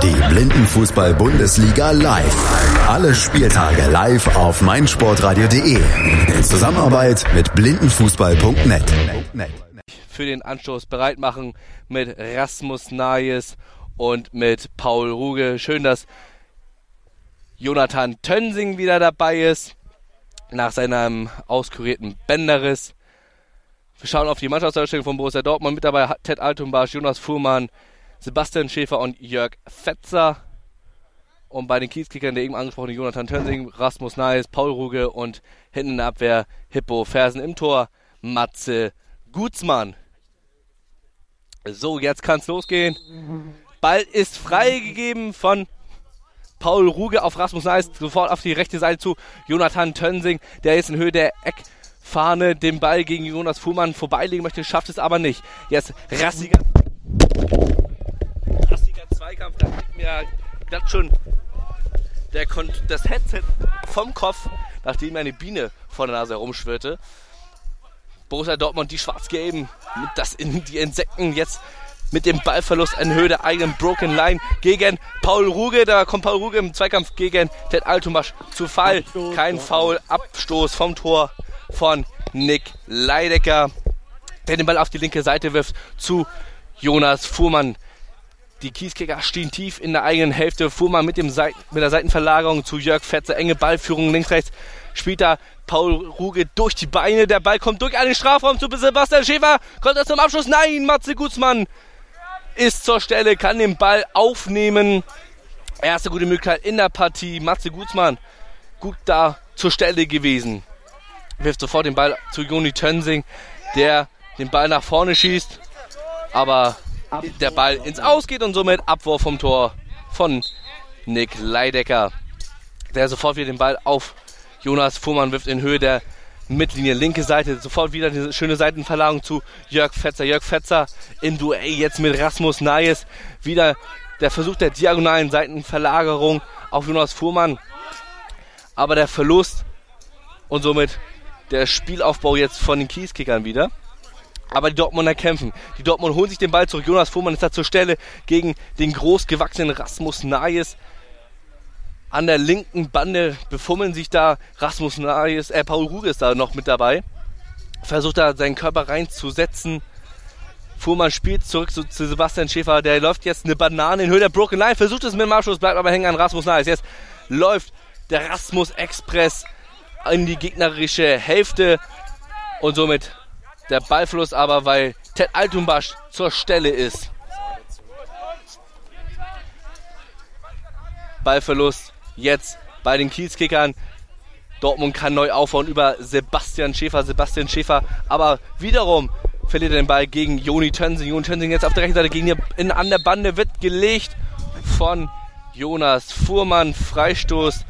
Die Blindenfußball-Bundesliga live. Alle Spieltage live auf meinsportradio.de. In Zusammenarbeit mit blindenfußball.net. Für den Anstoß bereit machen mit Rasmus Nayes und mit Paul Ruge. Schön, dass Jonathan Tönsing wieder dabei ist. Nach seinem auskurierten Bänderriss. Wir schauen auf die Mannschaftsausstellung von Borussia Dortmund. Mit dabei Ted Altumbasch, Jonas Fuhrmann, Sebastian Schäfer und Jörg Fetzer. Und bei den Kiezkickern der eben angesprochene Jonathan Tönsing, Rasmus Neis, Paul Ruge und hinten in der Abwehr Hippo Fersen im Tor, Matze Gutzmann. So, jetzt kann es losgehen. Ball ist freigegeben von Paul Ruge auf Rasmus Neis, sofort auf die rechte Seite zu Jonathan Tönsing, der ist in Höhe der Eckfahne den Ball gegen Jonas Fuhrmann vorbeilegen möchte, schafft es aber nicht. Jetzt rassiger Zweikampf, da liegt mir glatt schon der das Headset vom Kopf, nachdem eine Biene vor der Nase herumschwirrte. Borussia Dortmund, die Schwarz-Gelben, das in die Insekten jetzt mit dem Ballverlust in Höhe der eigenen Broken Line gegen Paul Ruge. Da kommt Paul Ruge im Zweikampf gegen Ted Altumasch zu Fall. Kein Foul, Abstoß vom Tor von Nick Leidecker, der den Ball auf die linke Seite wirft zu Jonas Fuhrmann. Die Kieskicker stehen tief in der eigenen Hälfte. Fuhrmann mit, dem Seiten, mit der Seitenverlagerung zu Jörg Fetzer. Enge Ballführung links, rechts. Da Paul Ruge durch die Beine. Der Ball kommt durch einen Strafraum zu Sebastian Schäfer. Kommt er zum Abschluss? Nein, Matze Gutzmann ist zur Stelle, kann den Ball aufnehmen. Erste gute Möglichkeit in der Partie. Matze Gutzmann gut da zur Stelle gewesen. Wirft sofort den Ball zu Joni Tönsing, der den Ball nach vorne schießt. Aber der Ball ins Aus geht und somit Abwurf vom Tor von Nick Leidecker, der sofort wieder den Ball auf Jonas Fuhrmann wirft in Höhe der Mittellinie, linke Seite, sofort wieder eine schöne Seitenverlagerung zu Jörg Fetzer. Jörg Fetzer im Duell jetzt mit Rasmus Nayes. Wieder der Versuch der diagonalen Seitenverlagerung auf Jonas Fuhrmann. Aber der Verlust und somit der Spielaufbau jetzt von den Kieskickern wieder. Aber die Dortmunder kämpfen. Die Dortmund holen sich den Ball zurück. Jonas Fuhrmann ist da zur Stelle gegen den großgewachsenen Rasmus Nayes. An der linken Bande befummeln sich da Rasmus Nayes, äh, Paul Ruge ist da noch mit dabei. Versucht da seinen Körper reinzusetzen. Fuhrmann spielt zurück zu, zu, Sebastian Schäfer. Der läuft jetzt eine Banane in Höhe der Broken Line. Versucht es mit dem Abschluss, bleibt aber hängen an Rasmus Nayes. Jetzt läuft der Rasmus Express in die gegnerische Hälfte und somit der Ballfluss aber, weil Ted Altumbasch zur Stelle ist. Ballverlust jetzt bei den Kiezkickern. Dortmund kann neu aufbauen über Sebastian Schäfer. Sebastian Schäfer aber wiederum verliert er den Ball gegen Joni Tönsing. Joni Tönsing jetzt auf der rechten Seite gegen die, in, an der Bande wird gelegt von Jonas Fuhrmann. Freistoß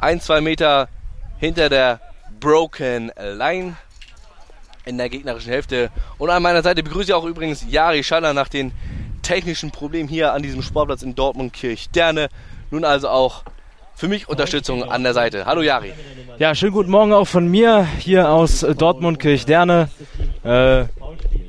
ein, zwei Meter hinter der Broken Line in der gegnerischen Hälfte. Und an meiner Seite begrüße ich auch übrigens Jari Schaller nach den technischen Problemen hier an diesem Sportplatz in Dortmund-Kirchderne. Nun also auch für mich Unterstützung an der Seite. Hallo Jari. Ja, schönen guten Morgen auch von mir hier aus Dortmund-Kirchderne. Äh,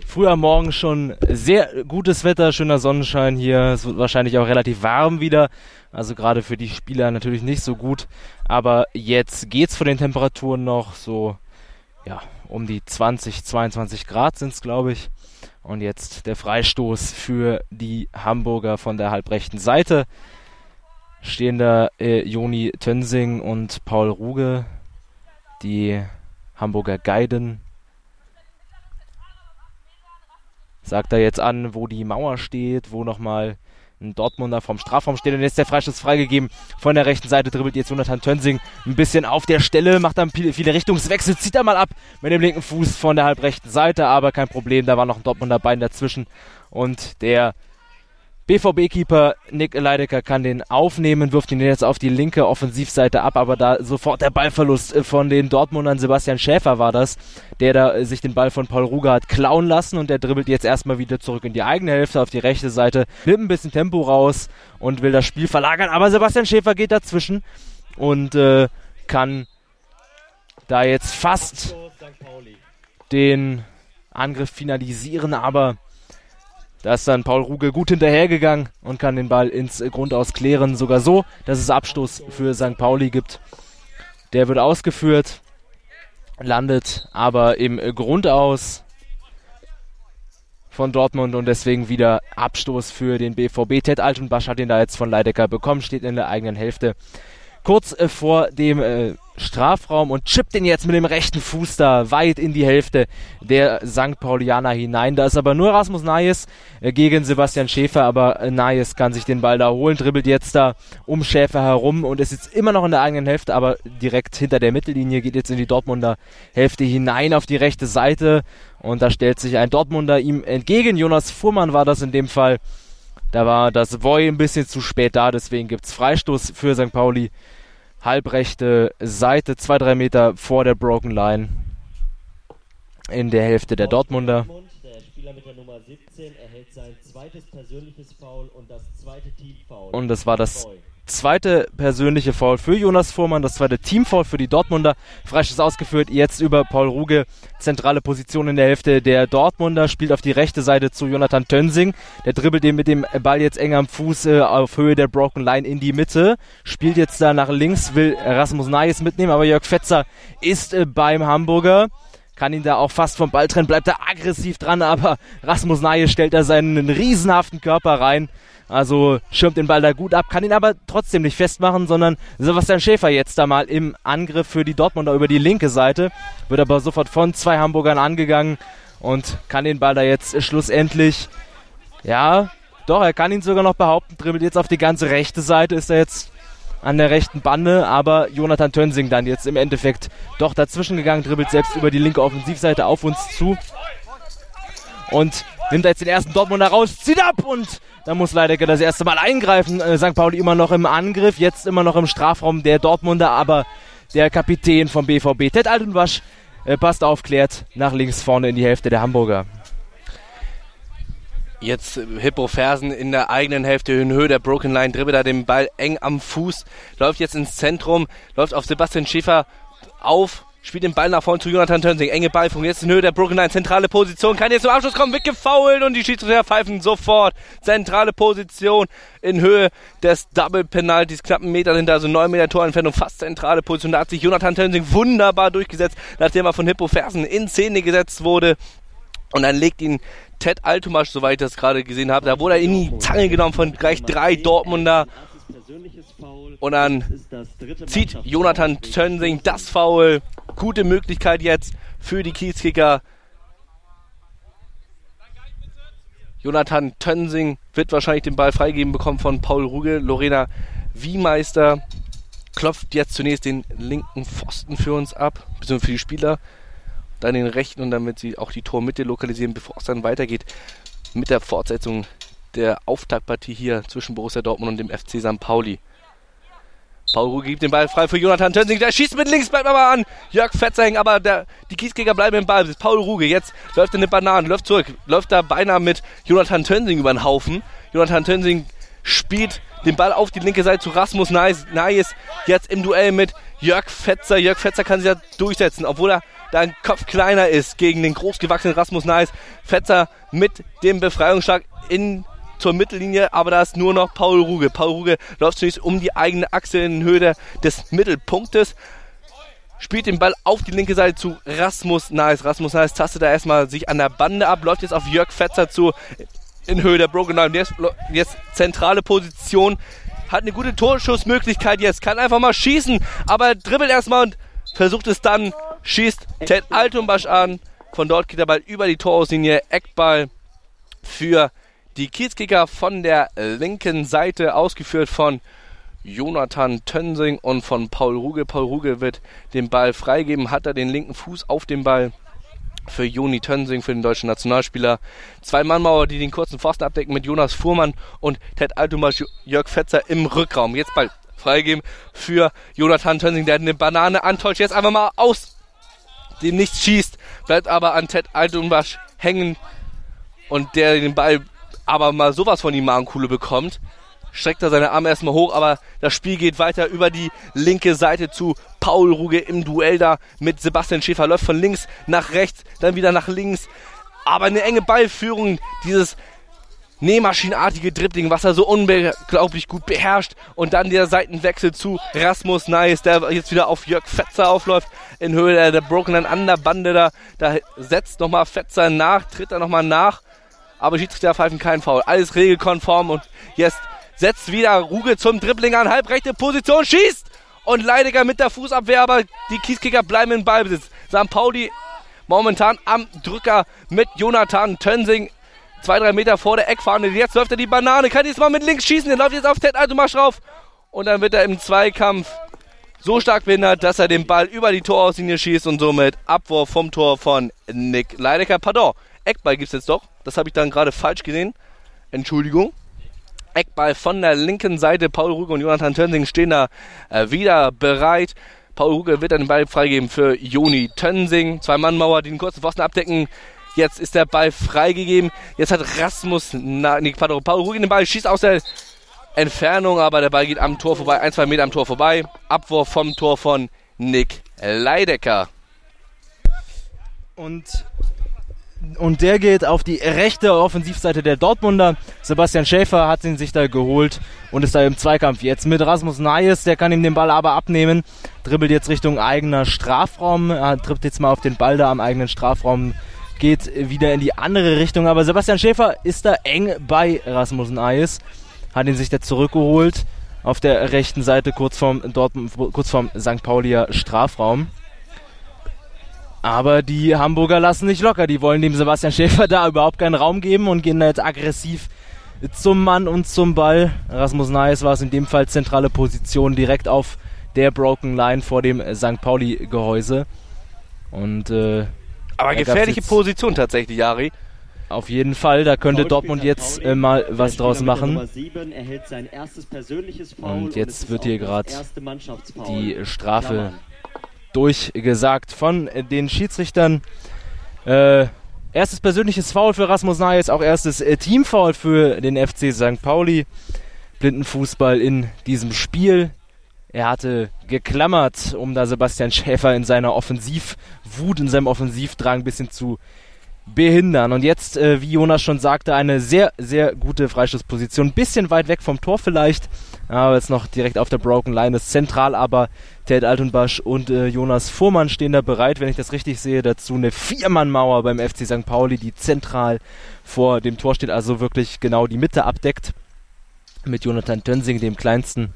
früher Morgen schon sehr gutes Wetter, schöner Sonnenschein hier. Es wird wahrscheinlich auch relativ warm wieder. Also gerade für die Spieler natürlich nicht so gut. Aber jetzt geht's von den Temperaturen noch so, ja, um die 20, 22 Grad sind es, glaube ich. Und jetzt der Freistoß für die Hamburger von der halbrechten Seite. Stehen da äh, Joni Tönsing und Paul Ruge, die Hamburger Guiden. Sagt er jetzt an, wo die Mauer steht, wo nochmal ein Dortmunder vom Strafraum steht und jetzt der Freistoß freigegeben. Von der rechten Seite dribbelt jetzt Jonathan Tönsing ein bisschen auf der Stelle, macht dann viele, viele Richtungswechsel, zieht er mal ab mit dem linken Fuß von der halbrechten Seite, aber kein Problem, da war noch ein Dortmunder Bein dazwischen und der BVB-Keeper Nick Leidecker kann den aufnehmen, wirft ihn jetzt auf die linke Offensivseite ab, aber da sofort der Ballverlust von den Dortmundern. Sebastian Schäfer war das, der da sich den Ball von Paul Ruger hat klauen lassen und der dribbelt jetzt erstmal wieder zurück in die eigene Hälfte auf die rechte Seite, nimmt ein bisschen Tempo raus und will das Spiel verlagern, aber Sebastian Schäfer geht dazwischen und äh, kann da jetzt fast den Angriff finalisieren, aber Da ist dann Paul Ruge gut hinterhergegangen und kann den Ball ins Grundaus klären. Sogar so, dass es Abstoß für St. Pauli gibt. Der wird ausgeführt, landet aber im Grundaus von Dortmund und deswegen wieder Abstoß für den BVB. Ted Altenbasch hat ihn da jetzt von Leidecker bekommen, steht in der eigenen Hälfte. Kurz äh, vor dem äh, Strafraum und chippt den jetzt mit dem rechten Fuß da weit in die Hälfte der St. Paulianer hinein. Da ist aber nur Rasmus Nayes äh, gegen Sebastian Schäfer, aber äh, Nayes kann sich den Ball da holen, dribbelt jetzt da um Schäfer herum und ist jetzt immer noch in der eigenen Hälfte, aber direkt hinter der Mittellinie geht jetzt in die Dortmunder Hälfte hinein auf die rechte Seite und da stellt sich ein Dortmunder ihm entgegen. Jonas Fuhrmann war das in dem Fall. Da war das Voy ein bisschen zu spät da, deswegen gibt es Freistoß für St. Pauli halbrechte Seite, zwei, drei Meter vor der Broken Line in der Hälfte der Dortmunder. Der Spieler mit der Nummer 17 erhält sein zweites persönliches Foul und das zweite Teamfoul. Und das war das zweite persönliche Foul für Jonas Fuhrmann, das zweite Teamfoul für die Dortmunder. Freistoß ausgeführt, jetzt über Paul Ruge. Zentrale Position in der Hälfte der Dortmunder, spielt auf die rechte Seite zu Jonathan Tönsing. Der dribbelt den mit dem Ball jetzt eng am Fuß äh, auf Höhe der Broken Line in die Mitte. Spielt jetzt da nach links, will Rasmus Nayes mitnehmen, aber Jörg Fetzer ist äh, beim Hamburger kann ihn da auch fast vom Ball trennen, bleibt da aggressiv dran, aber Rasmus Nayes stellt da seinen riesenhaften Körper rein also schirmt den Ball da gut ab, kann ihn aber trotzdem nicht festmachen, sondern Sebastian Schäfer jetzt da mal im Angriff für die Dortmunder über die linke Seite, wird aber sofort von zwei Hamburgern angegangen und kann den Ball da jetzt schlussendlich, ja, doch, er kann ihn sogar noch behaupten, dribbelt jetzt auf die ganze rechte Seite, ist er jetzt an der rechten Bande, aber Jonathan Tönsing dann jetzt im Endeffekt doch dazwischen gegangen, dribbelt selbst über die linke Offensivseite auf uns zu. Und nimmt jetzt den ersten Dortmunder raus, zieht ab und da muss Leidecker das erste Mal eingreifen. Äh, St. Pauli immer noch im Angriff, jetzt immer noch im Strafraum der Dortmunder, aber der Kapitän vom BVB, Ted Altenwasch, äh, passt aufklärt nach links vorne in die Hälfte der Hamburger. Jetzt Hippo Fersen in der eigenen Hälfte in Höhe der Broken Line, dribbelt da den Ball eng am Fuß, läuft jetzt ins Zentrum, läuft auf Sebastian Schäfer auf, Spielt den Ball nach vorne zu Jonathan Tönsing. Enge Ballfunk. Jetzt in Höhe der Broken Line. Zentrale Position. Kann jetzt zum Abschluss kommen. Wird gefoult und die Schiedsrichter pfeifen sofort. Zentrale Position in Höhe des Double Penalties. Knappen Meter hinter, also 9 Meter Torentfernung. Fast zentrale Position. Da hat sich Jonathan Tönsing wunderbar durchgesetzt, nachdem er von Hippo Fersen in Szene gesetzt wurde. Und dann legt ihn Ted Altumasch, soweit ich das gerade gesehen habe, da wurde er in die Zange genommen von gleich drei Dortmunder. Und dann zieht Jonathan Tönsing das Foul. Gute Möglichkeit jetzt für die Kiezkicker. Jonathan Tönsing wird wahrscheinlich den Ball freigeben bekommen von Paul Ruge. Lorena Wiemeister klopft jetzt zunächst den linken Pfosten für uns ab, beziehungsweise für die Spieler. Dann den rechten und damit sie auch die Tormitte lokalisieren, bevor es dann weitergeht mit der Fortsetzung der Auftaktpartie hier zwischen Borussia Dortmund und dem FC St. Pauli. Paul Ruge gibt den Ball frei für Jonathan Tönsing. Der schießt mit links, bleibt aber an. Jörg Fetzing, aber der, die Kieskäger bleiben im Ball. Paul Ruge jetzt läuft in den Bananen, läuft zurück, läuft da beinahe mit Jonathan Tönsing über den Haufen. Jonathan Tönsing spielt den Ball auf die linke Seite zu Rasmus Nayes. Jetzt im Duell mit Jörg Fetzer. Jörg Fetzer kann sich ja durchsetzen, obwohl er da Kopf kleiner ist gegen den großgewachsenen Rasmus Nayes. Fetzer mit dem Befreiungsschlag in zur Mittellinie, aber da ist nur noch Paul Ruge. Paul Ruge läuft zunächst um die eigene Achse in Höhe des Mittelpunktes, spielt den Ball auf die linke Seite zu Rasmus Nice. Rasmus Nice tastet da erstmal sich an der Bande ab, läuft jetzt auf Jörg Fetzer zu in Höhe der Broken Line. Jetzt, jetzt zentrale Position, hat eine gute Torschussmöglichkeit jetzt, kann einfach mal schießen, aber dribbelt erstmal und versucht es dann, schießt Ted Altumbasch an. Von dort geht der Ball über die Torauslinie, Eckball für die Kiezkicker von der linken Seite, ausgeführt von Jonathan Tönsing und von Paul Ruge. Paul Ruge wird den Ball freigeben, hat er den linken Fuß auf dem Ball für Joni Tönsing, für den deutschen Nationalspieler. Zwei Mannmauer, die den kurzen Pfosten abdecken mit Jonas Fuhrmann und Ted Altumas Jörg Fetzer im Rückraum. Jetzt Ball freigeben für Jonathan Tönsing, der eine Banane antäuscht. Jetzt einfach mal aus dem nichts schießt, bleibt aber an Ted Altumas hängen und der den Ball aber mal sowas von die Magenkuhle bekommt, streckt er seine Arme erstmal hoch, aber das Spiel geht weiter über die linke Seite zu Paul Ruge im Duell da mit Sebastian Schäfer. Läuft von links nach rechts, dann wieder nach links. Aber eine enge Ballführung, dieses Nähmaschinenartige Dribbling, was er so unglaublich gut beherrscht. Und dann der Seitenwechsel zu Rasmus Neis, der jetzt wieder auf Jörg Fetzer aufläuft in Höhe der, der Broken an der Bande da. Da setzt nochmal Fetzer nach, tritt er nochmal nach. Aber Schiedsrichter pfeifen keinen Foul. Alles regelkonform und jetzt setzt wieder Ruge zum Dribbling an, halbrechte Position, schießt! Und Leidiger mit der Fußabwehr, aber die Kieskicker bleiben in Ballbesitz. St. Pauli momentan am Drücker mit Jonathan Tönsing. Zwei, drei Meter vor der Eckfahne. Jetzt läuft er die Banane, kann jetzt mal mit links schießen. Der läuft jetzt auf Ted Altomarsch drauf. Und dann wird er im Zweikampf so stark behindert, dass er den Ball über die Torauslinie schießt und somit Abwurf vom Tor von Nick Leidecker. Pardon, Eckball gibt es jetzt doch. Das habe ich dann gerade falsch gesehen. Entschuldigung. Eckball von der linken Seite. Paul Ruge und Jonathan Tönsing stehen da äh, wieder bereit. Paul Ruge wird dann den Ball freigeben für Joni Tönsing. Zwei Mannmauer, die den kurzen Pfosten abdecken. Jetzt ist der Ball freigegeben. Jetzt hat Rasmus, na, nee, Paul Ruge den Ball, schießt aus der Entfernung, aber der Ball geht am Tor vorbei, ein, zwei Meter am Tor vorbei. Abwurf vom Tor von Nick Leidecker. Und und der geht auf die rechte Offensivseite der Dortmunder. Sebastian Schäfer hat ihn sich da geholt und ist da im Zweikampf jetzt mit Rasmus Nayes. Der kann ihm den Ball aber abnehmen. Dribbelt jetzt Richtung eigener Strafraum. Er trifft jetzt mal auf den Ball da am eigenen Strafraum. Geht wieder in die andere Richtung. Aber Sebastian Schäfer ist da eng bei Rasmus Nayes. Hat ihn sich da zurückgeholt. Auf der rechten Seite kurz vorm, Dortmund, kurz vorm St. Paulier Strafraum. Aber die Hamburger lassen nicht locker. Die wollen dem Sebastian Schäfer da überhaupt keinen Raum geben und gehen da jetzt aggressiv zum Mann und zum Ball. Rasmus Neis war es in dem Fall zentrale Position direkt auf der Broken Line vor dem St. Pauli-Gehäuse. Und äh, aber gefährliche Position tatsächlich, Jari. Auf jeden Fall, da könnte Dortmund jetzt äh, mal was draus machen. Und jetzt wird hier gerade die Strafe durchgesagt von den Schiedsrichtern. Äh, erstes persönliches Foul für Rasmus Nayes, auch erstes äh, Teamfoul für den FC St. Pauli. Blindenfußball in diesem Spiel. Er hatte geklammert, um da Sebastian Schäfer in seiner Offensivwut, in seinem Offensivdrang ein bisschen zu behindern. Und jetzt, äh, wie Jonas schon sagte, eine sehr, sehr gute Freistoßposition. Ein bisschen weit weg vom Tor vielleicht, aber jetzt noch direkt auf der Broken Line ist zentral, aber Ted Altenbasch und äh, Jonas Fuhrmann stehen da bereit, wenn ich das richtig sehe. Dazu eine Viermannmauer beim FC St. Pauli, die zentral vor dem Tor steht, also wirklich genau die Mitte abdeckt. Mit Jonathan Tönsing, dem kleinsten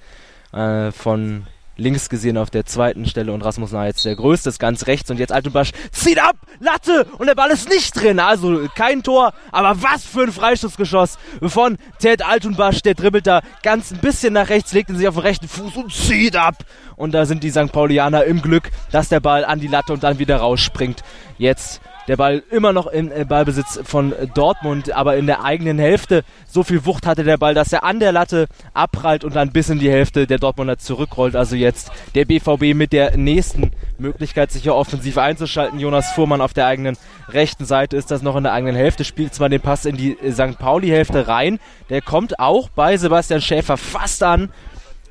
äh, von links gesehen auf der zweiten Stelle und Rasmus Neitz der größte ist ganz rechts und jetzt Altenbasch zieht ab, Latte und der Ball ist nicht drin, also kein Tor, aber was für ein Freistoßgeschoss von Ted Altenbasch, der dribbelt da ganz ein bisschen nach rechts, legt ihn sich auf den rechten Fuß und zieht ab und da sind die St. Paulianer im Glück, dass der Ball an die Latte und dann wieder rausspringt. Jetzt der Ball immer noch im äh, Ballbesitz von Dortmund, aber in der eigenen Hälfte. So viel Wucht hatte der Ball, dass er an der Latte abprallt und dann bis in die Hälfte der Dortmunder zurückrollt. Also jetzt der BVB mit der nächsten Möglichkeit, sich hier offensiv einzuschalten. Jonas Fuhrmann auf der eigenen rechten Seite ist das noch in der eigenen Hälfte, spielt zwar den Pass in die St. Pauli-Hälfte rein. Der kommt auch bei Sebastian Schäfer fast an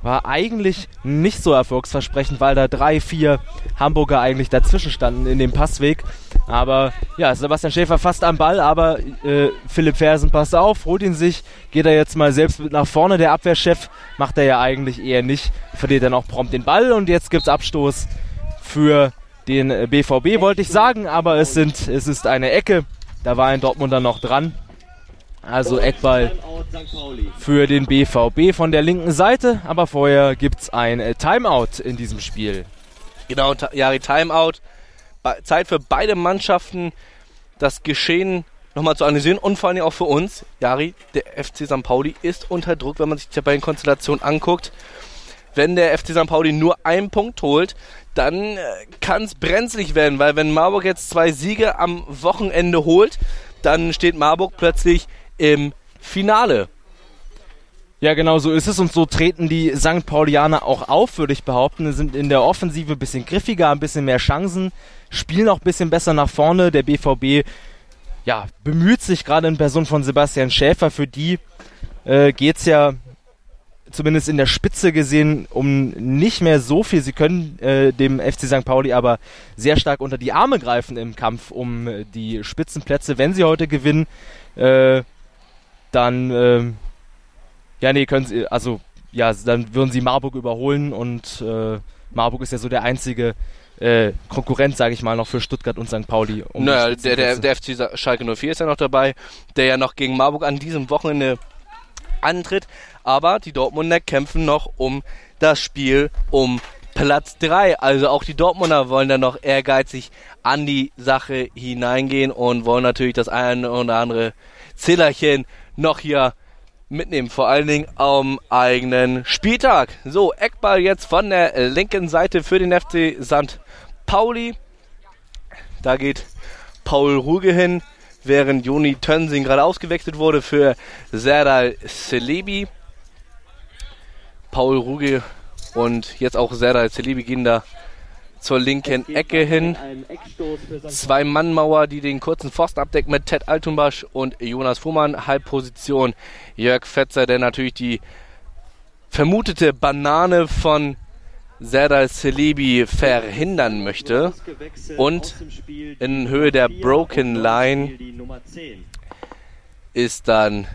war eigentlich nicht so erfolgsversprechend, weil da drei, vier Hamburger eigentlich dazwischen standen in dem Passweg. Aber ja, Sebastian Schäfer fast am Ball, aber äh, Philipp Fersen passt auf, holt ihn sich, geht er jetzt mal selbst mit nach vorne. Der Abwehrchef macht er ja eigentlich eher nicht, verliert dann auch prompt den Ball und jetzt gibt's Abstoß für den BVB, wollte ich sagen, aber es, sind, es ist eine Ecke. Da war ein Dortmunder noch dran. Also Eckball für den BVB von der linken Seite, aber vorher gibt es ein äh, Timeout in diesem Spiel. Genau, Jari, Timeout. Zeit für beide Mannschaften, das Geschehen nochmal zu analysieren und vor allem auch für uns. Jari, der FC St. Pauli ist unter Druck, wenn man sich die Tabellenkonstellation anguckt. Wenn der FC St. Pauli nur einen Punkt holt, dann äh, kann es brenzlig werden, weil wenn Marburg jetzt zwei Siege am Wochenende holt, dann steht Marburg plötzlich im Finale. Ja, genau so ist es und so treten die St. Paulianer auch auf, würde ich behaupten. Sind in der Offensive ein bisschen griffiger, ein bisschen mehr Chancen, spielen auch ein bisschen besser nach vorne. Der BVB ja, bemüht sich gerade in Person von Sebastian Schäfer. Für die äh, geht es ja zumindest in der Spitze gesehen um nicht mehr so viel. Sie können äh, dem FC St. Pauli aber sehr stark unter die Arme greifen im Kampf um die Spitzenplätze, wenn sie heute gewinnen. Äh, dann, ähm, ja, nee, können sie, also, ja, dann würden sie Marburg überholen und äh, Marburg ist ja so der einzige äh, Konkurrent, sage ich mal, noch für Stuttgart und St. Pauli. Um naja, der, der, der FC Schalke 04 ist ja noch dabei, der ja noch gegen Marburg an diesem Wochenende antritt. Aber die Dortmunder kämpfen noch um das Spiel um Platz 3. Also auch die Dortmunder wollen dann noch ehrgeizig an die Sache hineingehen und wollen natürlich das eine oder andere Zillerchen noch hier mitnehmen, vor allen Dingen am eigenen Spieltag. So, Eckball jetzt von der linken Seite für den FC St. Pauli. Da geht Paul Ruge hin, während Joni Tönsing gerade ausgewechselt wurde für Serdal Celebi. Paul Ruge und jetzt auch Serdal Celebi gehen da zur linken Ecke hin. Zwei Mannmauer, die den kurzen Pfosten abdecken mit Ted Altumbasch und Jonas Fuhrmann. Halbposition Jörg Fetzer, der natürlich die vermutete Banane von Serdal Celebi verhindern möchte. Und in Höhe der Broken Line ist dann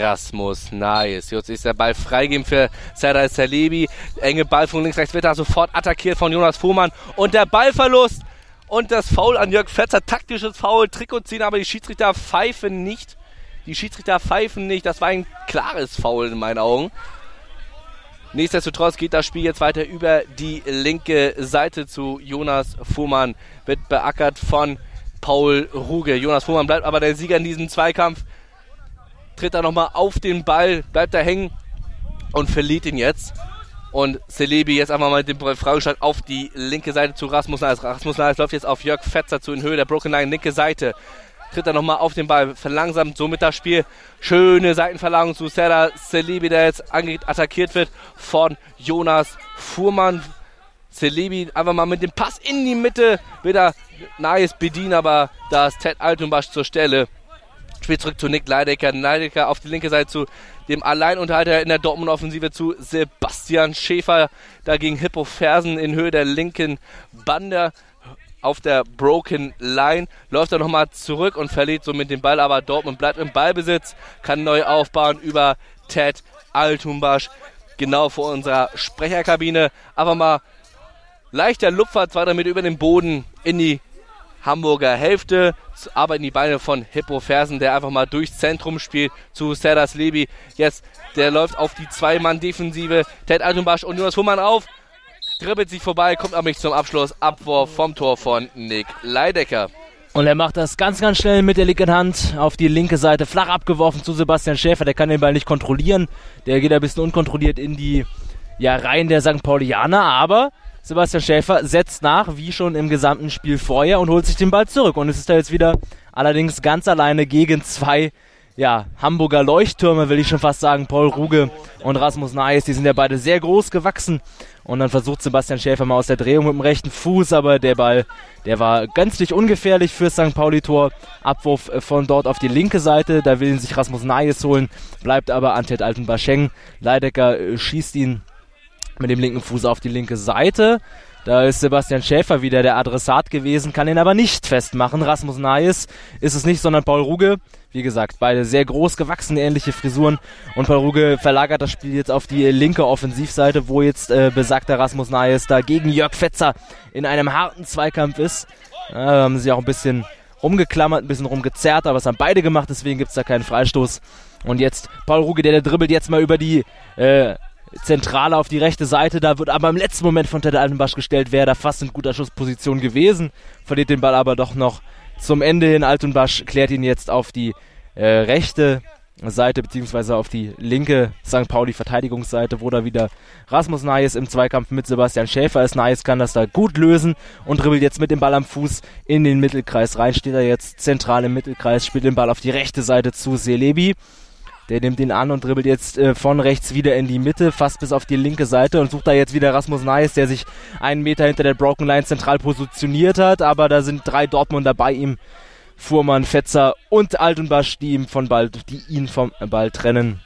Rasmus Nice. Jetzt ist der Ball freigegeben für Serdar Salebi. Enge Ball von links, rechts wird da sofort attackiert von Jonas Fuhrmann. Und der Ballverlust und das Foul an Jörg Fetzer. Taktisches Foul, Trikot ziehen, aber die Schiedsrichter pfeifen nicht. Die Schiedsrichter pfeifen nicht. Das war ein klares Foul in meinen Augen. Nichtsdestotrotz geht das Spiel jetzt weiter über die linke Seite zu Jonas Fuhrmann. Wird beackert von Paul Ruge. Jonas Fuhrmann bleibt aber der Sieger in diesem Zweikampf tritt er nochmal auf den Ball, bleibt da hängen und verliert ihn jetzt. Und Celebi jetzt einfach mal mit dem Freigestand auf die linke Seite zu Rasmus Nahles. Rasmus Nahles läuft jetzt auf Jörg Fetzer zu in Höhe der Broken Line, linke Seite. Tritt er nochmal auf den Ball, verlangsamt somit das Spiel. Schöne Seitenverlagerung zu Serra Celebi, der jetzt attackiert wird von Jonas Fuhrmann. Celebi einfach mal mit dem Pass in die Mitte, wieder nice bedienen, aber da ist Ted Altenbasch zur Stelle. Spiel zurück zu Nick Leidecker. Leidecker auf die linke Seite zu dem Alleinunterhalter in der Dortmund-Offensive zu Sebastian Schäfer. Dagegen Hippo Fersen in Höhe der linken Bande auf der Broken Line. Läuft er nochmal zurück und verliert somit den Ball, aber Dortmund bleibt im Ballbesitz, kann neu aufbauen über Ted Altumbasch. Genau vor unserer Sprecherkabine. Aber mal leichter Lupfer, zwei damit über den Boden in die Hamburger Hälfte. Aber in die Beine von Hippo Fersen, der einfach mal durchs Zentrum spielt zu Serdas Lebi. Jetzt, der läuft auf die Zwei-Mann-Defensive. Ted Altenbasch und Jonas Fuhrmann auf. Dribbelt sich vorbei, kommt aber nicht zum Abschluss. Abwurf vom Tor von Nick Leidecker. Und er macht das ganz, ganz schnell mit der linken Hand auf die linke Seite, flach abgeworfen zu Sebastian Schäfer. Der kann den Ball nicht kontrollieren. Der geht ein bisschen unkontrolliert in die ja, Reihen der St. Paulianer, aber Sebastian Schäfer setzt nach, wie schon im gesamten Spiel vorher und holt sich den Ball zurück. Und es ist da jetzt wieder allerdings ganz alleine gegen zwei ja, Hamburger Leuchttürme, will ich schon fast sagen. Paul Ruge und Rasmus Nayes, die sind ja beide sehr groß gewachsen. Und dann versucht Sebastian Schäfer mal aus der Drehung mit dem rechten Fuß, aber der Ball, der war gänzlich ungefährlich für St. Pauli-Tor. Abwurf äh, von dort auf die linke Seite, da will ihn sich Rasmus Nayes holen, bleibt aber Antet Altenbascheng. Leidecker äh, schießt ihn mit dem linken Fuß auf die linke Seite. Da ist Sebastian Schäfer wieder der Adressat gewesen, kann ihn aber nicht festmachen. Rasmus Nayes ist es nicht, sondern Paul Ruge. Wie gesagt, beide sehr groß gewachsen, ähnliche Frisuren. Und Paul Ruge verlagert das Spiel jetzt auf die linke Offensivseite, wo jetzt äh, besagter Rasmus Nayes da gegen Jörg Fetzer in einem harten Zweikampf ist. Da haben sie auch ein bisschen rumgeklammert, ein bisschen rumgezerrt, aber es haben beide gemacht, deswegen gibt es da keinen Freistoß. Und jetzt Paul Ruge, der, der dribbelt jetzt mal über die äh, Zentrale auf die rechte Seite. Da wird aber im letzten Moment von Tedder Altenbasch gestellt, wäre da fast in guter Schussposition gewesen. Verliert den Ball aber doch noch zum Ende hin. Altenbasch klärt ihn jetzt auf die äh, rechte Seite beziehungsweise auf die linke St. Pauli Verteidigungsseite, wo da wieder Rasmus Nayes im Zweikampf mit Sebastian Schäfer ist. Nayes kann das da gut lösen und dribbelt jetzt mit dem Ball am Fuß in den Mittelkreis rein. Steht er jetzt zentral im Mittelkreis, spielt den Ball auf die rechte Seite zu Selebi. Der nimmt ihn an und dribbelt jetzt äh, von rechts wieder in die Mitte, fast bis auf die linke Seite und sucht da jetzt wieder Rasmus Neis, der sich einen Meter hinter der Broken Line zentral positioniert hat. Aber da sind drei Dortmunder bei ihm. Fuhrmann, Fetzer und Altenbasch, die, ihm von Ball, die ihn vom Ball trennen.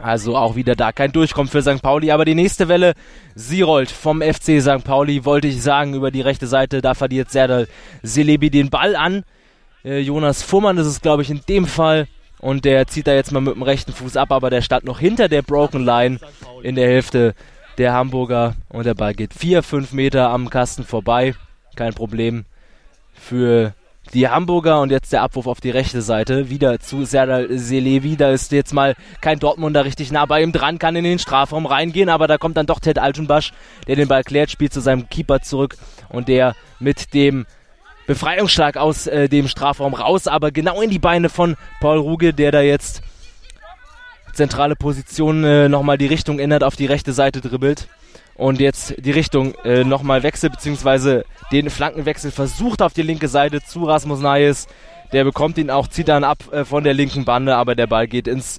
Also auch wieder da kein Durchkommen für St. Pauli. Aber die nächste Welle, sie rollt vom FC St. Pauli, wollte ich sagen, über die rechte Seite. Da verliert Serdal Selebi den Ball an. Äh, Jonas Fuhrmann ist es, glaube ich, in dem Fall und der zieht da jetzt mal mit dem rechten Fuß ab, aber der stand noch hinter der Broken Line in der Hälfte der Hamburger und der Ball geht 4, 5 Meter am Kasten vorbei. Kein Problem für die Hamburger und jetzt der Abwurf auf die rechte Seite. Wieder zu Serdal Selevi. Da ist jetzt mal kein Dortmunder richtig nah bei ihm dran, kann in den Strafraum reingehen, aber da kommt dann doch Ted Altunbasch, der den Ball klärt, spielt zu seinem Keeper zurück und der mit dem Befreiungsschlag aus äh, dem Strafraum raus, aber genau in die Beine von Paul Ruge, der da jetzt zentrale Position äh, nochmal die Richtung ändert, auf die rechte Seite dribbelt und jetzt die Richtung äh, nochmal wechselt, beziehungsweise den Flankenwechsel versucht auf die linke Seite zu Rasmus Nayes. Der bekommt ihn auch, zieht dann ab äh, von der linken Bande, aber der Ball geht ins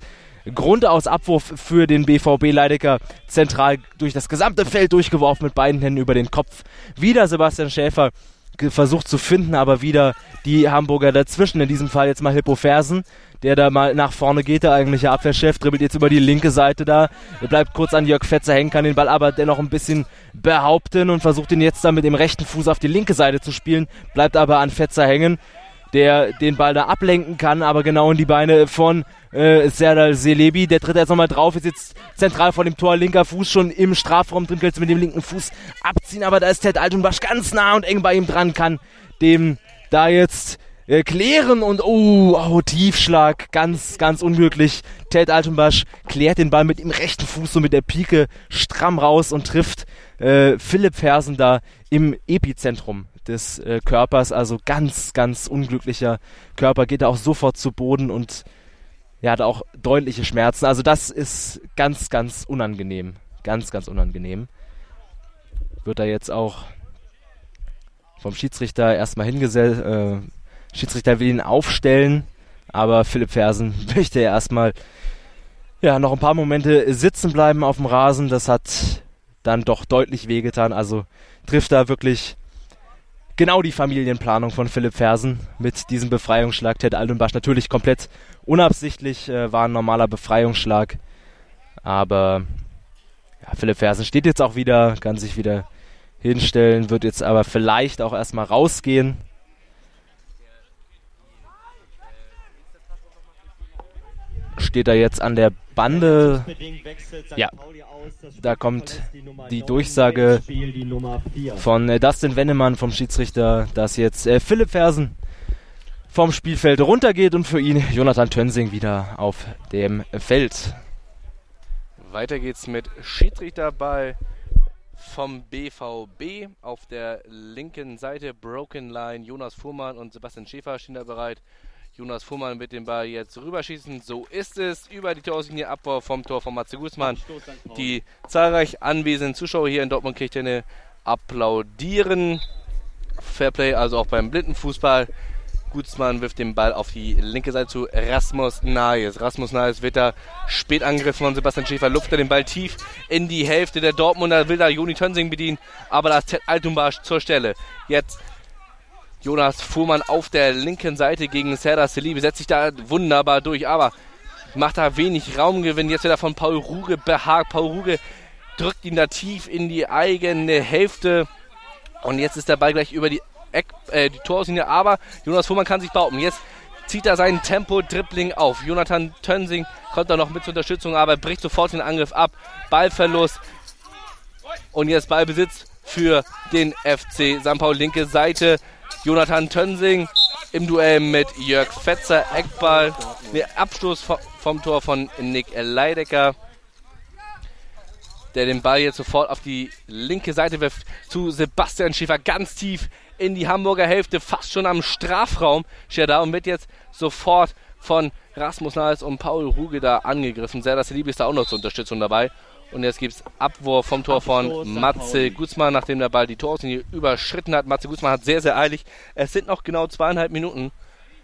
Grundaus Abwurf für den BVB Leidecker zentral durch das gesamte Feld durchgeworfen mit beiden Händen über den Kopf. Wieder Sebastian Schäfer versucht zu finden, aber wieder die Hamburger dazwischen. In diesem Fall jetzt mal Hippo Fersen, der da mal nach vorne geht, der eigentliche Abwehrchef, dribbelt jetzt über die linke Seite da, bleibt kurz an Jörg Fetzer hängen, kann den Ball aber dennoch ein bisschen behaupten und versucht ihn jetzt da mit dem rechten Fuß auf die linke Seite zu spielen, bleibt aber an Fetzer hängen, der den Ball da ablenken kann, aber genau in die Beine von äh, Serdal Selebi. Der tritt jetzt nochmal drauf, ist jetzt zentral vor dem Tor, linker Fuß schon im Strafraum drin, mit dem linken Fuß abziehen, aber da ist Ted Altenbasch ganz nah und eng bei ihm dran, kann dem da jetzt äh, klären und oh, oh, Tiefschlag, ganz, ganz unglücklich. Ted Altenbasch klärt den Ball mit dem rechten Fuß so mit der Pike stramm raus und trifft äh, Philipp Fersen da im Epizentrum des äh, Körpers. Also ganz, ganz unglücklicher Körper, geht da auch sofort zu Boden und er hat auch deutliche Schmerzen. Also das ist ganz, ganz unangenehm. Ganz, ganz unangenehm. Wird er jetzt auch vom Schiedsrichter erstmal hingesetzt, äh, Schiedsrichter will ihn aufstellen, aber Philipp Fersen möchte erstmal ja, noch ein paar Momente sitzen bleiben auf dem Rasen. Das hat dann doch deutlich wehgetan. Also trifft da wirklich genau die Familienplanung von Philipp Fersen mit diesem Befreiungsschlag. Ted Aldenbach natürlich komplett unabsichtlich, äh, war ein normaler Befreiungsschlag. Aber ja, Philipp Fersen steht jetzt auch wieder, kann sich wieder hinstellen, wird jetzt aber vielleicht auch erstmal rausgehen. Steht er jetzt an der Bande. Ja, da kommt die Durchsage von äh, Dustin Wennemann vom Schiedsrichter, dass jetzt äh, Philipp Fersen vom Spielfeld runtergeht und für ihn Jonathan Tönsing wieder auf dem Feld. Weiter geht's mit Schiedsrichterball vom BVB auf der linken Seite. Broken Line, Jonas Fuhrmann und Sebastian Schäfer stehen da bereit. Jonas Fuhrmann wird den Ball jetzt rüberschießen. So ist es. Über die Torlinie Abwurf vom Tor von Matze Guzman. Die zahlreich anwesenden Zuschauer hier in Dortmund Kirchtenne applaudieren. Fairplay also auch beim Blindenfußball. Guzman wirft den Ball auf die linke Seite zu Rasmus Naes. Rasmus Naes wird da spät angegriffen von Sebastian Schäfer, lupft den Ball tief in die Hälfte der Dortmunder, will da Joni Tönsing bedienen, aber da ist Ted Altumbasch zur Stelle. Jetzt Jonas Fuhrmann auf der linken Seite gegen Serdar Selibi setzt sich da wunderbar durch, aber macht da wenig Raumgewinn. Jetzt wieder von Paul Ruge behagt. Paul Ruge drückt ihn da tief in die eigene Hälfte. Und jetzt ist der Ball gleich über die, Eck, äh, die Torlinie, aber Jonas Fuhrmann kann sich behaupten. Jetzt zieht er seinen Tempo-Dribbling auf. Jonathan Tönsing kommt da noch mit zur Unterstützung, aber bricht sofort den Angriff ab. Ballverlust. Und jetzt Ballbesitz für den FC St. Paul linke Seite. Jonathan Tönsing im Duell mit Jörg Fetzer, Eckball, der Abstoß vom Tor von Nick Leidecker, der den Ball jetzt sofort auf die linke Seite wirft zu Sebastian Schäfer, ganz tief in die Hamburger Hälfte, fast schon am Strafraum. Steht da und wird jetzt sofort von Rasmus Nahles und Paul Ruge da angegriffen. Sehr, dass Liebe ist da auch noch zur Unterstützung dabei. Und jetzt gibt es Abwurf vom Tor von Matze Guzman, nachdem der Ball die Torlinie überschritten hat. Matze Guzman hat sehr, sehr eilig. Es sind noch genau zweieinhalb Minuten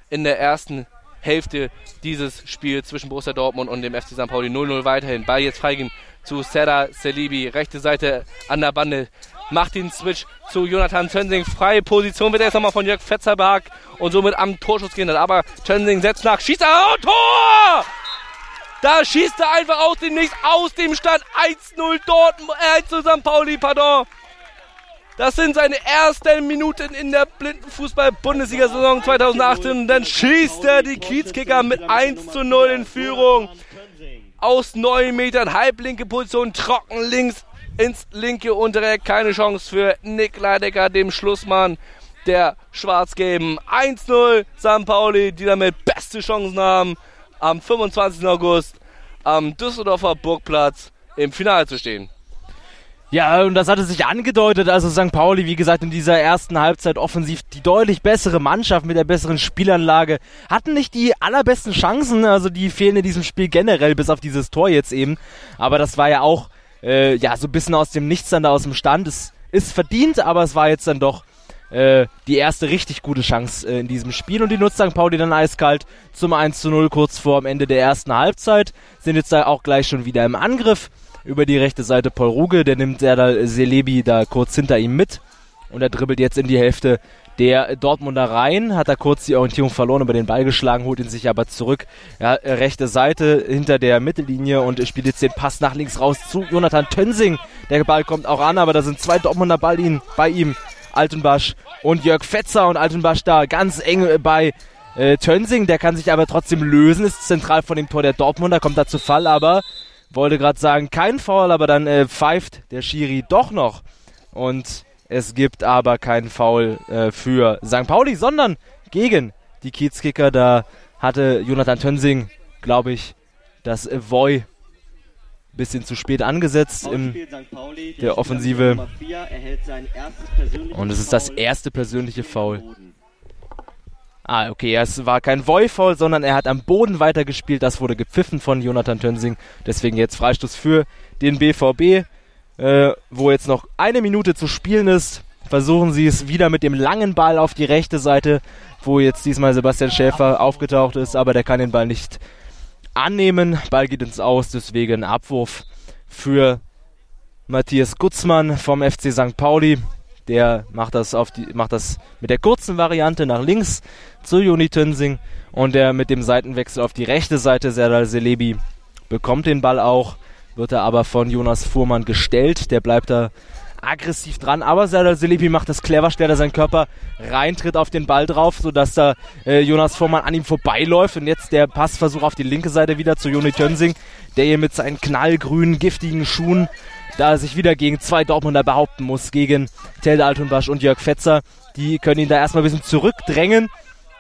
in der ersten Hälfte dieses Spiels zwischen Borussia Dortmund und dem FC St. Pauli 0-0 weiterhin. Ball jetzt freigeben zu Serda Selibi, rechte Seite an der Bande. Macht den Switch zu Jonathan Tönsing. Freie Position wird erst nochmal von Jörg Fetzer behagt und somit am Torschuss gehindert. Aber Tönsing setzt nach, schießt, oh, Tor! Da schießt er einfach aus dem Nichts, aus dem Stand 1-0 Dortmund, äh, St. Pauli, pardon. Das sind seine ersten Minuten in der Blindenfußball-Bundesliga-Saison 2018. Und dann schießt er die Kiezkicker mit 1 zu 0 in Führung. Aus 9 Metern, halblinke Position, trocken links ins linke Untereck. Keine Chance für Nick Leidecker, dem Schlussmann der Schwarz-Gelben. 1-0 St. Pauli, die damit beste Chancen haben, am 25. August am Düsseldorfer Burgplatz im Finale zu stehen. Ja, und das hatte sich angedeutet. Also St. Pauli, wie gesagt, in dieser ersten Halbzeit offensiv die deutlich bessere Mannschaft mit der besseren Spielanlage. Hatten nicht die allerbesten Chancen, also die fehlen in diesem Spiel generell, bis auf dieses Tor jetzt eben. Aber das war ja auch, äh, ja, so ein bisschen aus dem Nichts dann da aus dem Stand. Es ist verdient, aber es war jetzt dann doch äh, die erste richtig gute Chance äh, in diesem Spiel. Und die nutzt St. Pauli dann eiskalt zum 1 zu 0 kurz vor dem Ende der ersten Halbzeit. Sind jetzt da auch gleich schon wieder im Angriff über die rechte Seite Paul Ruge, der nimmt Serdal Selebi da kurz hinter ihm mit und er dribbelt jetzt in die Hälfte der Dortmunder rein, hat da kurz die Orientierung verloren, über den Ball geschlagen, holt ihn sich aber zurück. Ja, rechte Seite hinter der Mittellinie und spielt jetzt den Pass nach links raus zu Jonathan Tönsing. Der Ball kommt auch an, aber da sind zwei Dortmunder Ball ihn, bei ihm. Altenbasch und Jörg Fetzer und Altenbasch da ganz eng bei äh, Tönsing. Der kann sich aber trotzdem lösen, ist zentral von dem Tor der Dortmunder, kommt da zu Fall, aber wollte gerade sagen, kein Foul, aber dann äh, pfeift der Schiri doch noch. Und es gibt aber keinen Foul äh, für St. Pauli, sondern gegen die Kiezkicker. Da hatte Jonathan Tönsing, glaube ich, das äh, Voy bisschen zu spät angesetzt in der Offensive. Und es ist das erste persönliche Foul. Ah, okay, es war kein Vollfoul, sondern er hat am Boden weitergespielt. Das wurde gepfiffen von Jonathan Tönsing. Deswegen jetzt Freistoß für den BVB, äh, wo jetzt noch eine Minute zu spielen ist. Versuchen sie es wieder mit dem langen Ball auf die rechte Seite, wo jetzt diesmal Sebastian Schäfer aufgetaucht ist, aber der kann den Ball nicht annehmen. Ball geht ins Aus, deswegen Abwurf für Matthias Gutzmann vom FC St. Pauli. Der macht das, auf die, macht das mit der kurzen Variante nach links zu Juni Tönsing und der mit dem Seitenwechsel auf die rechte Seite, Serdal Selebi, bekommt den Ball auch, wird er aber von Jonas Fuhrmann gestellt. Der bleibt da aggressiv dran, aber Serdal Selebi macht das clever, stellt er seinen Körper rein, tritt auf den Ball drauf, sodass da äh, Jonas Fuhrmann an ihm vorbeiläuft und jetzt der Passversuch auf die linke Seite wieder zu Juni Tönsing, der hier mit seinen knallgrünen, giftigen Schuhen da er sich wieder gegen zwei Dortmunder behaupten muss, gegen Telde Altunbasch und Jörg Fetzer. Die können ihn da erstmal ein bisschen zurückdrängen.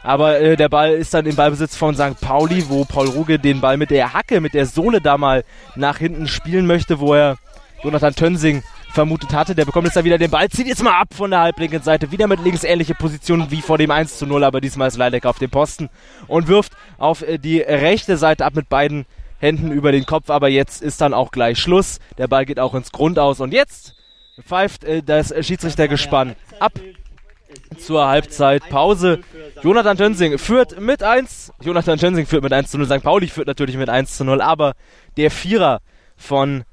Aber äh, der Ball ist dann im Ballbesitz von St. Pauli, wo Paul Ruge den Ball mit der Hacke, mit der Sohle da mal nach hinten spielen möchte, wo er Jonathan Tönsing vermutet hatte. Der bekommt jetzt da wieder den Ball, zieht jetzt mal ab von der halblinken Seite, wieder mit links ähnliche Position wie vor dem 1 zu 0, aber diesmal ist Leidecker auf dem Posten und wirft auf äh, die rechte Seite ab mit beiden Händen über den Kopf, aber jetzt ist dann auch gleich Schluss. Der Ball geht auch ins Grund aus und jetzt pfeift äh, das Schiedsrichtergespann ab zur Halbzeitpause. Jonathan Tönsing führt mit 1. Jonathan Tönsing führt mit 1 zu 0. St. Pauli führt natürlich mit 1 zu 0, aber der Vierer von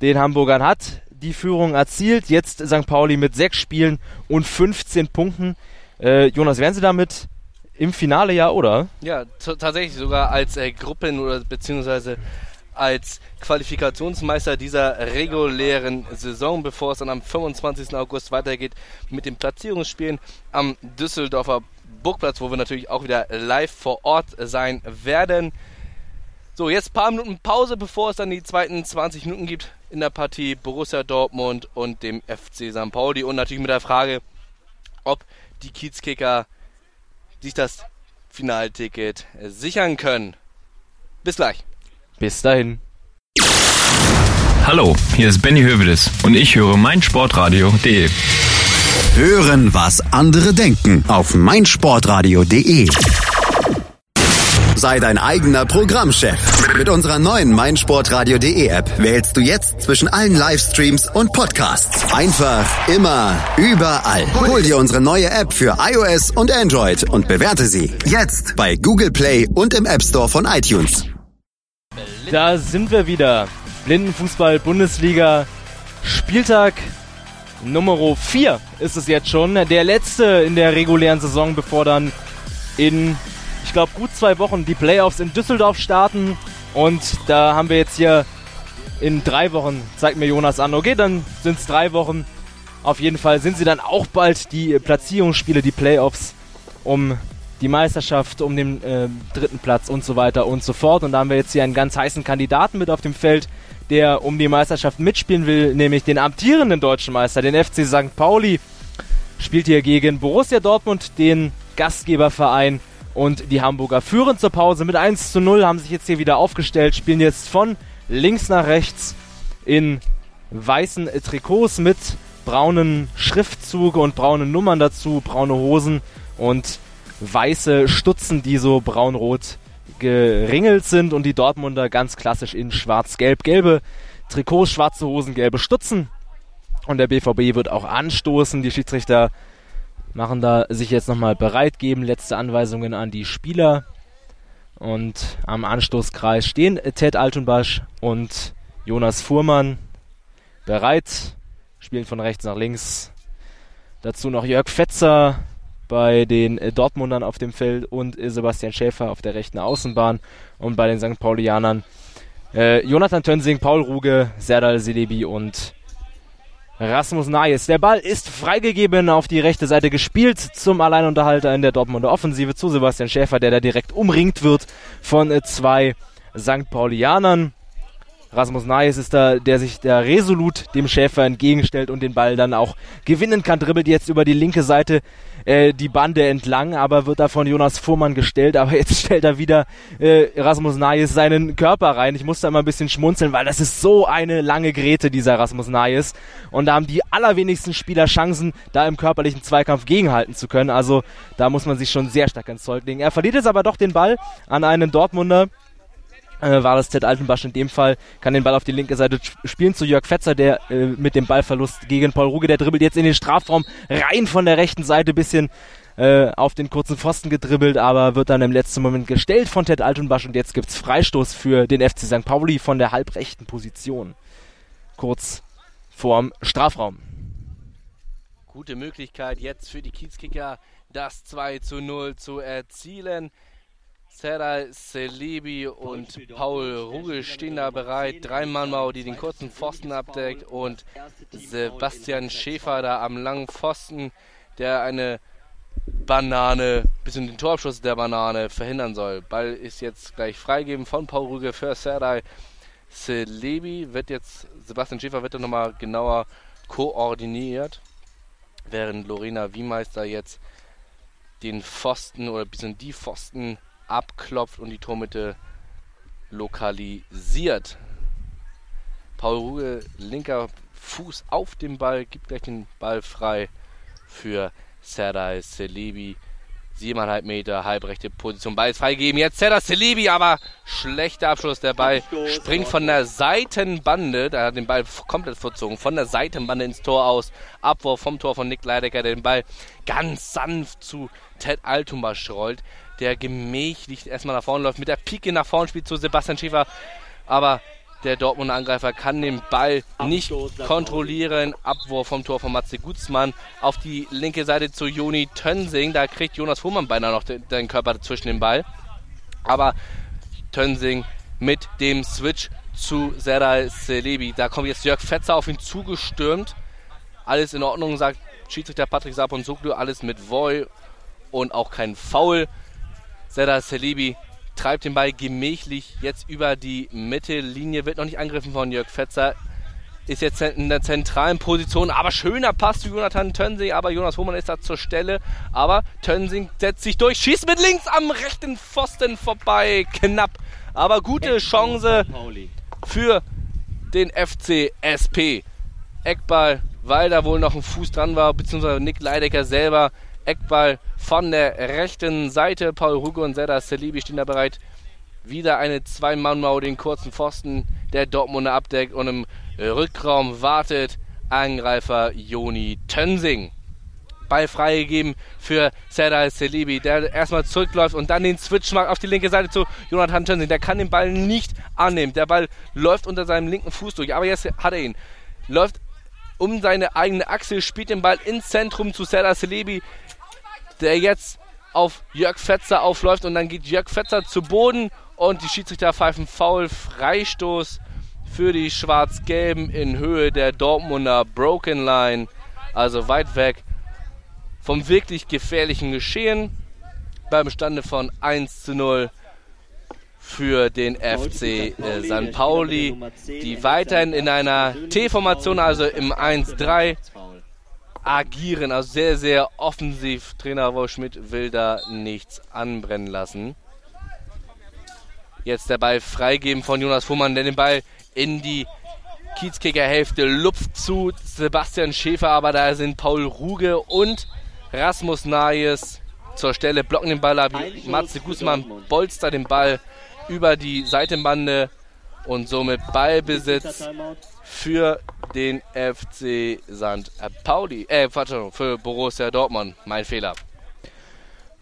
den Hamburgern hat die Führung erzielt. Jetzt St. Pauli mit 6 Spielen und 15 Punkten. Äh, Jonas, wären Sie damit im Finale ja, oder? Ja, tatsächlich sogar als äh, Gruppen- oder beziehungsweise als Qualifikationsmeister dieser regulären Saison, bevor es dann am 25. August weitergeht mit den Platzierungsspielen am Düsseldorfer Burgplatz, wo wir natürlich auch wieder live vor Ort sein werden. So, jetzt ein paar Minuten Pause, bevor es dann die zweiten 20 Minuten gibt in der Partie Borussia Dortmund und dem FC St. Pauli und natürlich mit der Frage, ob die Kiezkicker sich das Finalticket sichern können. Bis gleich. Bis dahin. Hallo, hier ist Benny Hövedes und ich höre meinsportradio.de. Hören, was andere denken auf meinsportradio.de. Sei dein eigener Programmchef. Mit unserer neuen meinsportradio.de App wählst du jetzt zwischen allen Livestreams und Podcasts. Einfach, immer, überall. Hol dir unsere neue App für iOS und Android und bewerte sie jetzt bei Google Play und im App Store von iTunes. Da sind wir wieder. Blindenfußball Bundesliga Spieltag Nummer 4 ist es jetzt schon. Der letzte in der regulären Saison, bevor dann in ich glaube, gut zwei Wochen die Playoffs in Düsseldorf starten. Und da haben wir jetzt hier in drei Wochen, zeigt mir Jonas an, okay, dann sind es drei Wochen, Auf jeden Fall sind sie dann auch bald die Platzierungsspiele, die Playoffs um die Meisterschaft, um den äh, dritten Platz und so weiter und so fort. Und da haben wir jetzt hier einen ganz heißen Kandidaten mit auf dem Feld, der um die Meisterschaft mitspielen will, nämlich den amtierenden deutschen Meister, den FC St. Pauli. Spielt hier gegen Borussia Dortmund, den Gastgeberverein. Und die Hamburger führen zur Pause mit 1 zu 0, haben sich jetzt hier wieder aufgestellt, spielen jetzt von links nach rechts in weißen Trikots mit braunen Schriftzug und braunen Nummern dazu, braune Hosen und weiße Stutzen, die so braun-rot geringelt sind und die Dortmunder ganz klassisch in schwarz-gelb. Gelbe Trikots, schwarze Hosen, gelbe Stutzen. Und der BVB wird auch anstoßen. Die Schiedsrichter machen da sich jetzt nochmal bereit, geben letzte Anweisungen an die Spieler. Und am Anstoßkreis stehen Ted Altenbasch und Jonas Fuhrmann bereit, spielen von rechts nach links. Dazu noch Jörg Fetzer bei den Dortmundern auf dem Feld und Sebastian Schäfer auf der rechten Außenbahn und bei den St. Paulianern äh, Jonathan Tönsing, Paul Ruge, Serdal Selebi und Rasmus Nayes. Der Ball ist freigegeben auf die rechte Seite gespielt zum Alleinunterhalter in der Dortmunder Offensive zu Sebastian Schäfer, der da direkt umringt wird von äh, zwei St. Paulianern. Rasmus Nayes ist da, der sich da resolut dem Schäfer entgegenstellt und den Ball dann auch gewinnen kann. Dribbelt jetzt über die linke Seite äh, die Bande entlang, aber wird da von Jonas Fuhrmann gestellt. Aber jetzt stellt er wieder äh, Rasmus Nayes seinen Körper rein. Ich muss da mal ein bisschen schmunzeln, weil das ist so eine lange Grete, dieser Rasmus Nayes. Und da haben die allerwenigsten Spieler Chancen, da im körperlichen Zweikampf gegenhalten zu können. Also da muss man sich schon sehr stark ins Zeug legen. Er verliert jetzt aber doch den Ball an einen Dortmunder äh, war das Ted Altenbasch in dem Fall, kann den Ball auf die linke Seite spielen zu Jörg Fetzer, der äh, mit dem Ballverlust gegen Paul Ruge, der dribbelt jetzt in den Strafraum rein von der rechten Seite, bisschen äh, auf den kurzen Pfosten gedribbelt, aber wird dann im letzten Moment gestellt von Ted Altenbasch und jetzt gibt's Freistoß für den FC St. Pauli von der halbrechten Position. Kurz vorm Strafraum. Gute Möglichkeit jetzt für die Kiezkicker, das 2 zu 0 zu erzielen. Serdar Selibi und Paul Rugel stehen da bereit. Drei Mannmau, die den kurzen Pfosten abdeckt und Sebastian Schäfer da am langen Pfosten, der eine Banane, bis in den Torabschluss der Banane verhindern soll. Ball ist jetzt gleich freigeben von Paul Rugel für Serdar Selibi. Wird jetzt, Sebastian Schäfer wird dann nochmal genauer koordiniert, während Lorena Wiemeister jetzt den Pfosten oder bis in die Pfosten abklopft und die Tormitte lokalisiert. Paul Ruge, linker Fuß auf dem Ball, gibt gleich den Ball frei für Serdar Selebi. 7,5 Meter, halbrechte Position. Ball ist freigegeben. Jetzt Serdar Selebi, aber schlechter Abschluss. Der Ball springt von der Seitenbande. Da hat den Ball komplett verzogen. Von der Seitenbande ins Tor aus. Abwurf vom Tor von Nick Leidecker, der den Ball ganz sanft zu Ted Altumbas rollt der gemächlich erstmal nach vorne läuft, mit der Pike nach vorne spielt zu Sebastian Schäfer. Aber der Dortmunder Angreifer kann den Ball nicht kontrollieren. Abwurf vom Tor von Matze Gutzmann auf die linke Seite zu Joni Tönsing. Da kriegt Jonas Fuhrmann beinahe noch den, den Körper zwischen den Ball. Aber Tönsing mit dem Switch zu Serdar Selebi. Da kommt jetzt Jörg Fetzer auf ihn zugestürmt. Alles in Ordnung, sagt Schiedsrichter Patrick Sapon-Soglu. Alles mit Voy und auch kein Foul. Serdar Selibi treibt den Ball gemächlich jetzt über die Mittellinie, wird noch nicht angegriffen von Jörg Fetzer. Ist jetzt in der zentralen Position, aber schöner Pass zu Jonathan Tönsing, aber Jonas Hohmann ist da zur Stelle. Aber Tönsing setzt sich durch, schießt mit links am rechten Pfosten vorbei, knapp. Aber gute Chance für den FC SP. Eckball, weil da wohl noch ein Fuß dran war, beziehungsweise Nick Leidecker selber Eckball von der rechten Seite. Paul Ruge und Serdar Selibi stehen da bereit. Wieder eine Zwei-Mann-Mauer, den kurzen Pfosten der Dortmunder abdeckt und im Rückraum wartet Angreifer Joni Tönsing. Ball freigegeben für Serdar Selibi, der erstmal zurückläuft und dann den Switch macht auf die linke Seite zu Jonathan Tönsing. Der kann den Ball nicht annehmen. Der Ball läuft unter seinem linken Fuß durch, aber jetzt hat er ihn. Läuft um seine eigene Achse, spielt den Ball ins Zentrum zu Serdar Selibi, der jetzt auf Jörg Fetzer aufläuft und dann geht Jörg Fetzer zu Boden und die Schiedsrichter pfeifen Foul, Freistoß für die Schwarz-Gelben in Höhe der Dortmunder Broken Line. Also weit weg vom wirklich gefährlichen Geschehen. Beim Stande von 1 zu 0 für den FC äh, St. Pauli, die weiterhin in einer T-Formation, also im 1-3 agieren. Also sehr, sehr offensiv. Trainer Wolf Schmidt will da nichts anbrennen lassen. Jetzt der Ball freigeben von Jonas Fuhrmann, der den Ball in die Kiezkicker-Hälfte lupft zu Sebastian Schäfer, aber da sind Paul Ruge und Rasmus Nayes zur Stelle, blocken den Ball ab. Matze Guzman bolster den Ball über die Seitenbande und somit Ballbesitz für den FC St. Pauli, äh, für Borussia Dortmund. Mein Fehler.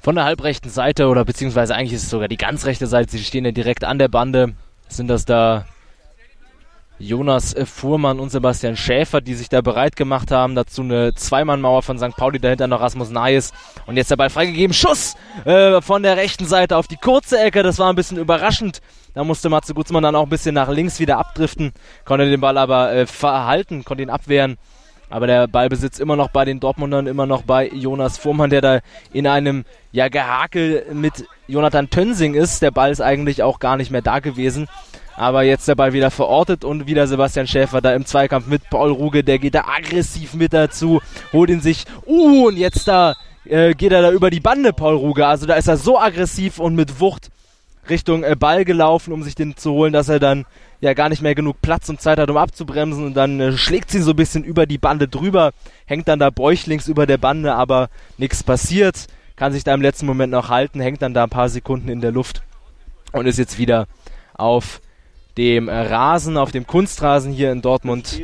Von der halbrechten Seite oder beziehungsweise eigentlich ist es sogar die ganz rechte Seite, sie stehen ja direkt an der Bande, sind das da Jonas Fuhrmann und Sebastian Schäfer, die sich da bereit gemacht haben. Dazu eine Zweimannmauer von St. Pauli, dahinter noch Rasmus Nayes. Und jetzt der Ball freigegeben. Schuss äh, von der rechten Seite auf die kurze Ecke. Das war ein bisschen überraschend. Da musste Matze Gutzmann dann auch ein bisschen nach links wieder abdriften. Konnte den Ball aber äh, verhalten, konnte ihn abwehren. Aber der Ballbesitz immer noch bei den Dortmundern, immer noch bei Jonas Fuhrmann, der da in einem ja, Gehakel mit Jonathan Tönsing ist. Der Ball ist eigentlich auch gar nicht mehr da gewesen. Aber jetzt der Ball wieder verortet und wieder Sebastian Schäfer da im Zweikampf mit Paul Ruge. Der geht da aggressiv mit dazu, holt ihn sich. Uh, und jetzt da äh, geht er da über die Bande, Paul Ruge. Also da ist er so aggressiv und mit Wucht Richtung äh, Ball gelaufen, um sich den zu holen, dass er dann ja gar nicht mehr genug Platz und Zeit hat, um abzubremsen. Und dann äh, schlägt sie so ein bisschen über die Bande drüber, hängt dann da bäuchlings über der Bande, aber nichts passiert. Kann sich da im letzten Moment noch halten, hängt dann da ein paar Sekunden in der Luft und ist jetzt wieder auf dem Rasen, auf dem Kunstrasen hier in Dortmund.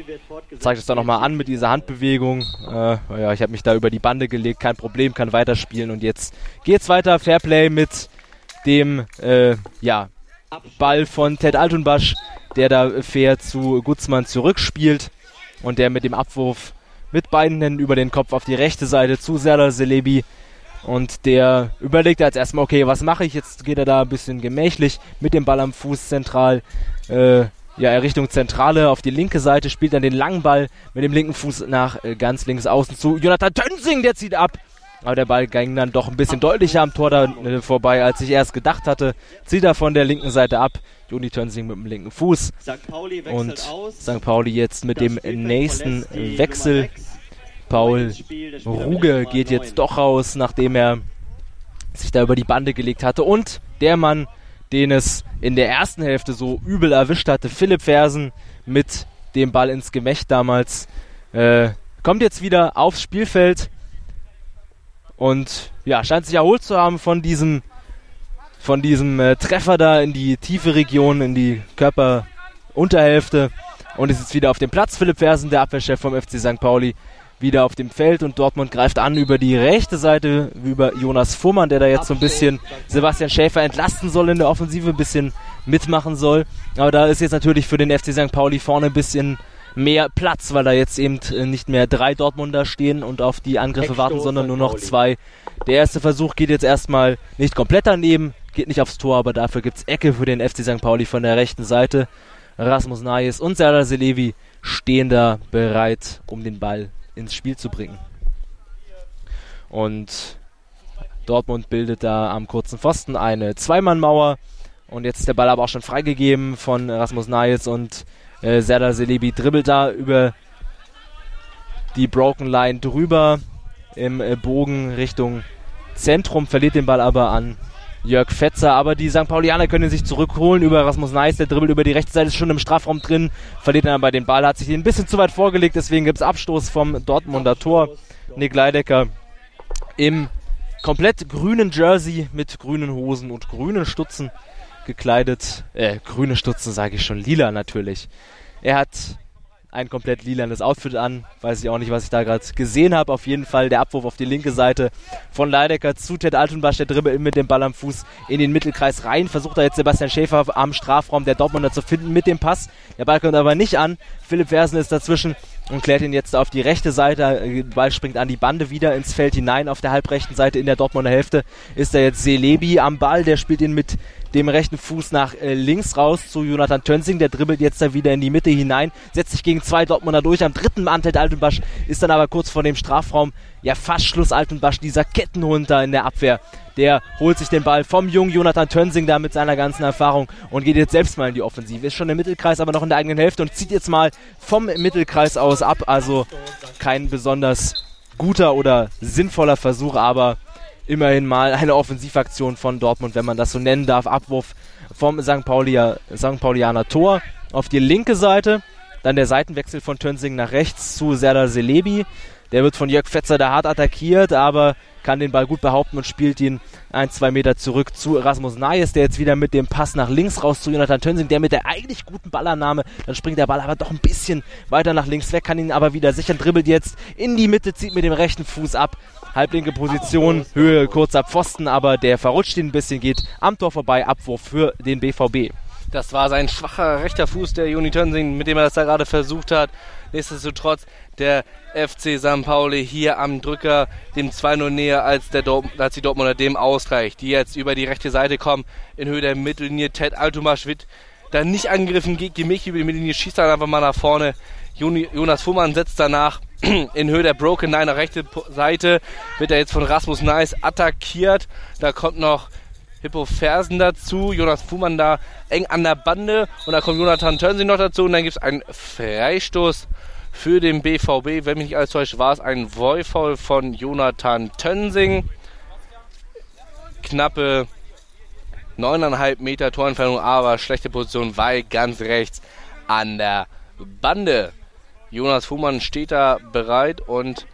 Zeigt es da nochmal an mit dieser Handbewegung. Äh, ja, ich habe mich da über die Bande gelegt, kein Problem, kann weiterspielen. Und jetzt geht's weiter. Fairplay mit dem äh, ja, Ball von Ted Altunbasch, der da fair zu Gutzmann zurückspielt. Und der mit dem Abwurf mit beiden Händen über den Kopf auf die rechte Seite zu Serdar Selebi und der überlegt jetzt erstmal, okay, was mache ich? Jetzt geht er da ein bisschen gemächlich mit dem Ball am Fuß zentral. Äh, ja, Richtung Zentrale auf die linke Seite, spielt dann den langen Ball mit dem linken Fuß nach äh, ganz links außen zu. Jonathan Tönsing, der zieht ab. Aber der Ball ging dann doch ein bisschen deutlicher am Tor da äh, vorbei, als ich erst gedacht hatte. Zieht er von der linken Seite ab. Joni Tönsing mit dem linken Fuß. Und St. Pauli jetzt mit dem nächsten Wechsel. Paul Ruge geht jetzt doch raus, nachdem er sich da über die Bande gelegt hatte. Und der Mann, den es in der ersten Hälfte so übel erwischt hatte, Philipp Fersen mit dem Ball ins Gemächt damals, äh, kommt jetzt wieder aufs Spielfeld und ja, scheint sich erholt zu haben von diesem von diesem äh, Treffer da in die tiefe Region, in die Körperunterhälfte und ist jetzt wieder auf dem Platz. Philipp Fersen, der Abwehrchef vom FC St. Pauli, wieder auf dem Feld und Dortmund greift an über die rechte Seite, über Jonas Fuhrmann, der da jetzt so ein bisschen Sebastian Schäfer entlasten soll in der Offensive, ein bisschen mitmachen soll. Aber da ist jetzt natürlich für den FC St. Pauli vorne ein bisschen mehr Platz, weil da jetzt eben äh, nicht mehr drei Dortmunder stehen und auf die Angriffe warten, sondern nur noch zwei. Der erste Versuch geht jetzt erstmal nicht komplett daneben, geht nicht aufs Tor, aber dafür gibt's Ecke für den FC St. Pauli von der rechten Seite. Rasmus Nayes und Serdar Selevi stehen da bereit, um den Ball ins Spiel zu bringen. Und Dortmund bildet da am kurzen Pfosten eine Zweimannmauer. Und jetzt ist der Ball aber auch schon freigegeben von Rasmus Nayes und äh, Serdar Selebi dribbelt da über die Broken Line drüber im äh, Bogen Richtung Zentrum, verliert den Ball aber an Jörg Fetzer. Aber die St. Paulianer können sich zurückholen über Rasmus Neis. Der dribbelt über die rechte Seite, ist schon im Strafraum drin. Verliert dann aber den Ball, hat sich ein bisschen zu weit vorgelegt. Deswegen gibt es Abstoß vom Dortmunder Tor. Nick Leidecker im komplett grünen Jersey mit grünen Hosen und grünen Stutzen gekleidet. Äh, grüne Stutzen sage ich schon, lila natürlich. Er hat ein komplett lilanes Outfit an. Weiß ich auch nicht, was ich da gerade gesehen habe. Auf jeden Fall der Abwurf auf die linke Seite von Leidecker zu Ted Altenbasch. Der Dribbel mit dem Ball am Fuß in den Mittelkreis rein. Versucht da jetzt Sebastian Schäfer am Strafraum der Dortmunder zu finden mit dem Pass. Der Ball kommt aber nicht an. Philipp Versen ist dazwischen und klärt ihn jetzt auf die rechte Seite. Der Ball springt an die Bande wieder ins Feld hinein. Auf der halbrechten Seite in der Dortmunder Hälfte ist da jetzt Selebi am Ball. Der spielt ihn mit dem rechten Fuß nach äh, links raus zu Jonathan Tönsing. Der dribbelt jetzt da wieder in die Mitte hinein, setzt sich gegen zwei Dortmunder durch. Am dritten Mann Ted Altenbasch ist dann aber kurz vor dem Strafraum. Ja, fast Schluss Altenbasch, dieser Kettenhund da in der Abwehr. Der holt sich den Ball vom jungen Jonathan Tönsing da mit seiner ganzen Erfahrung und geht jetzt selbst mal in die Offensive. Ist schon im Mittelkreis, aber noch in der eigenen Hälfte und zieht jetzt mal vom Mittelkreis aus ab. Also kein besonders guter oder sinnvoller Versuch, aber immerhin mal eine Offensivaktion von Dortmund, wenn man das so nennen darf. Abwurf vom St. Paulia, St. Paulianer Tor auf die linke Seite. Dann der Seitenwechsel von Tönsing nach rechts zu Serdar Selebi. Der wird von Jörg Fetzer da hart attackiert, aber kann den Ball gut behaupten und spielt ihn ein, zwei Meter zurück zu Rasmus Nayes, der jetzt wieder mit dem Pass nach links raus zu Jonathan Tönsing, der mit der eigentlich guten Ballannahme, dann springt der Ball aber doch ein bisschen weiter nach links weg, kann ihn aber wieder sichern, dribbelt jetzt in die Mitte, zieht mit dem rechten Fuß ab, halblinke Position, Höhe kurzer Pfosten, aber der verrutscht ihn ein bisschen, geht am Tor vorbei, Abwurf für den BVB. Das war sein schwacher rechter Fuß, der Juni Tönsing, mit dem er das da gerade versucht hat. Nichtsdestotrotz der FC St. Pauli hier am Drücker dem 2-0 näher als, der als die Dortmunder dem ausreicht. Die jetzt über die rechte Seite kommen in Höhe der Mittellinie. Ted Altumasch wird da nicht angegriffen, geht gemächlich über die Mittellinie, schießt dann einfach mal nach vorne. Jonas Fuhrmann setzt danach in Höhe der Broken Nine rechte Seite, wird er jetzt von Rasmus Nice attackiert. Da kommt noch Hippo Fersen dazu, Jonas Fuhrmann da eng an der Bande und da kommt Jonathan Tönsing noch dazu und dann gibt es einen Freistoß für den BVB. Wenn mich nicht alles täuscht, war es ein Vollfoul von Jonathan Tönsing. Knappe 9,5 Meter Torentfernung, aber schlechte Position, weil ganz rechts an der Bande. Jonas Fuhrmann steht da bereit und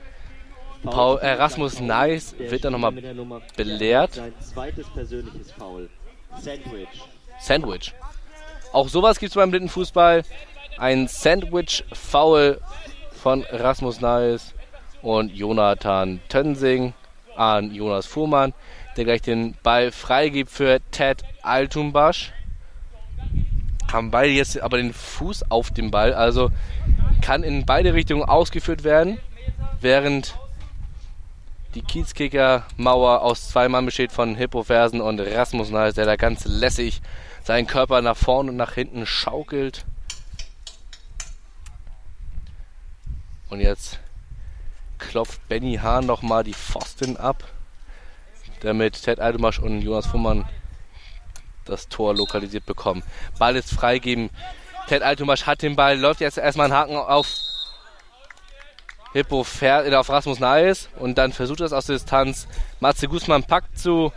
Paul, äh, Rasmus Nice wird dann nochmal belehrt. Sandwich. Sandwich. Auch sowas gibt es beim Blindenfußball. Ein Sandwich-Foul von Rasmus Nice und Jonathan Tönsing an Jonas Fuhrmann, der gleich den Ball freigibt für Ted Altumbasch. Haben beide jetzt aber den Fuß auf dem Ball, also kann in beide Richtungen ausgeführt werden, während die Kiezkicker-Mauer aus zwei Mann besteht von Hippo Fersen und Rasmus Nice, der da ganz lässig seinen Körper nach vorne und nach hinten schaukelt. Und jetzt klopft Benny Hahn nochmal die Pfosten ab, damit Ted Aldemasch und Jonas Fuhrmann das Tor lokalisiert bekommen. Ball ist freigeben. Ted Altomasch hat den Ball, läuft jetzt erstmal einen Haken auf Hippo fährt auf Rasmus Nice und dann versucht er es aus der Distanz. Matze Guzman packt zu,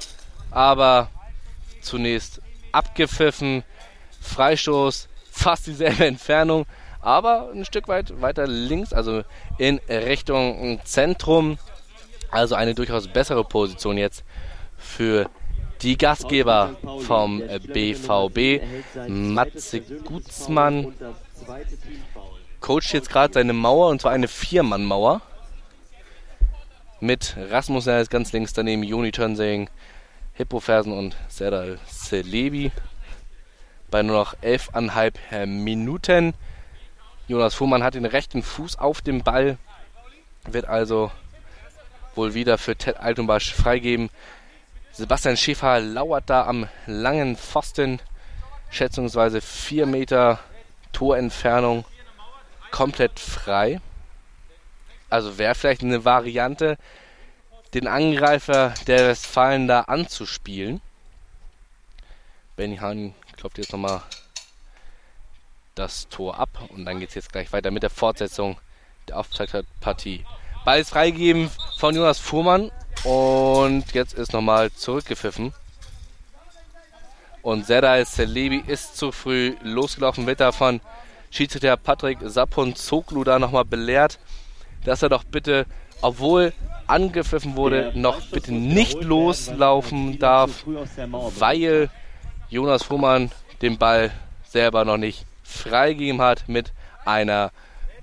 aber zunächst abgepfiffen. Freistoß, fast dieselbe Entfernung, aber ein Stück weit weiter links, also in Richtung Zentrum. Also eine durchaus bessere Position jetzt für die Gastgeber vom BVB. Matze Guzman coacht jetzt gerade seine Mauer und zwar eine Viermann-Mauer. Mit Rasmus ist ganz links daneben, Joni Tönsing, Hippo Fersen und Serdal Celebi. Bei nur noch 11,5 Minuten. Jonas Fuhrmann hat den rechten Fuß auf dem Ball. Wird also wohl wieder für Ted Altenbasch freigeben. Sebastian Schäfer lauert da am langen Pfosten. Schätzungsweise 4 Meter Torentfernung komplett frei. Also wäre vielleicht eine Variante, den Angreifer der Westfalen da anzuspielen. Benny Hahn klopft jetzt nochmal das Tor ab und dann geht es jetzt gleich weiter mit der Fortsetzung der Auftaktpartie. Ball ist freigegeben von Jonas Fuhrmann und jetzt ist nochmal zurückgepfiffen. Und Zedai Celebi ist zu früh losgelaufen, wird davon Schiedsrichter Patrick Saponzoglu da nochmal belehrt, dass er doch bitte, obwohl angepfiffen wurde, noch bitte nicht loslaufen darf, weil Jonas Fuhrmann den Ball selber noch nicht freigegeben hat mit einer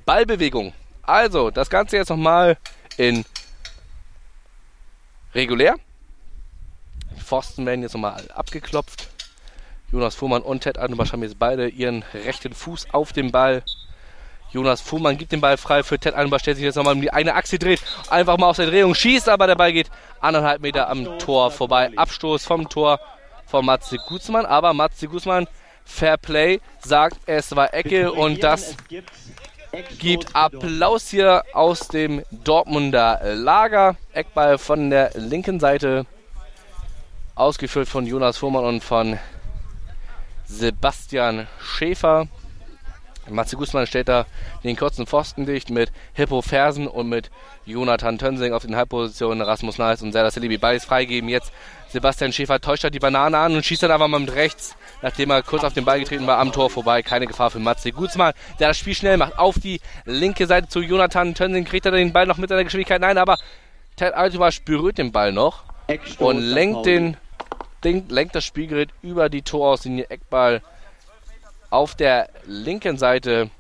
Ballbewegung. Also, das Ganze jetzt nochmal in regulär. Die Pfosten werden jetzt nochmal abgeklopft. Jonas Fuhrmann und Ted Altenbach haben jetzt beide ihren rechten Fuß auf dem Ball. Jonas Fuhrmann gibt den Ball frei für Ted Altenbach, stellt sich jetzt nochmal um die eine Achse dreht, einfach mal aus der Drehung schießt, aber der Ball geht anderthalb Meter am Tor vorbei. Abstoß vom Tor von Matze Gutzmann, aber Matze Gutzmann, Fair Play, sagt, es war Ecke und das gibt Applaus hier aus dem Dortmunder Lager. Eckball von der linken Seite, ausgeführt von Jonas Fuhrmann und von Sebastian Schäfer. Matze Guzman stellt da den kurzen Pfosten dicht mit Hippo Fersen und mit Jonathan Tönsing auf den Halbpositionen. Rasmus Nice und Serdar Celebi beides freigeben. Jetzt Sebastian Schäfer täuscht da die Banane an und schießt dann einfach mal mit rechts, nachdem er kurz auf den Ball getreten war, am Tor vorbei. Keine Gefahr für Matze Guzman, der das Spiel schnell macht. Auf die linke Seite zu Jonathan Tönsing kriegt er den Ball noch mit seiner Geschwindigkeit. Nein, aber Ted Altovasch berührt den Ball noch und lenkt den lenkt das Spielgerät über die Torauslinie Eckball auf der linken Seite.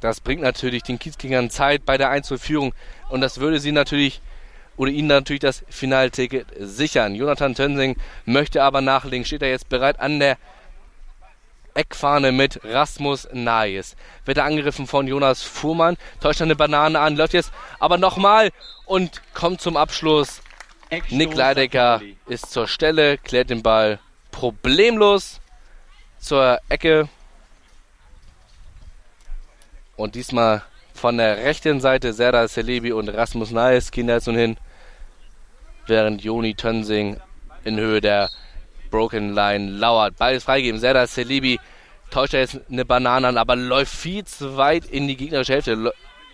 Das bringt natürlich den Kiezkingern Zeit bei der Einzelführung und das würde sie natürlich oder ihnen natürlich das Finalticket sichern. Jonathan Tönsing möchte aber nachlegen, steht er jetzt bereit an der Eckfahne mit Rasmus Nayes. Wird er angegriffen von Jonas Fuhrmann, täuscht eine Banane an, läuft jetzt aber nochmal und kommt zum Abschluss. Nick Leidecker ist zur Stelle, klärt den Ball problemlos zur Ecke und diesmal von der rechten Seite Serdar Celebi und Rasmus Nayes gehen jetzt nun hin. Während Joni Tönsing in Höhe der Broken Line lauert. Beides freigeben. Serdar Celebi täuscht er jetzt eine Banane an, aber läuft viel zu weit in die gegnerische Hälfte.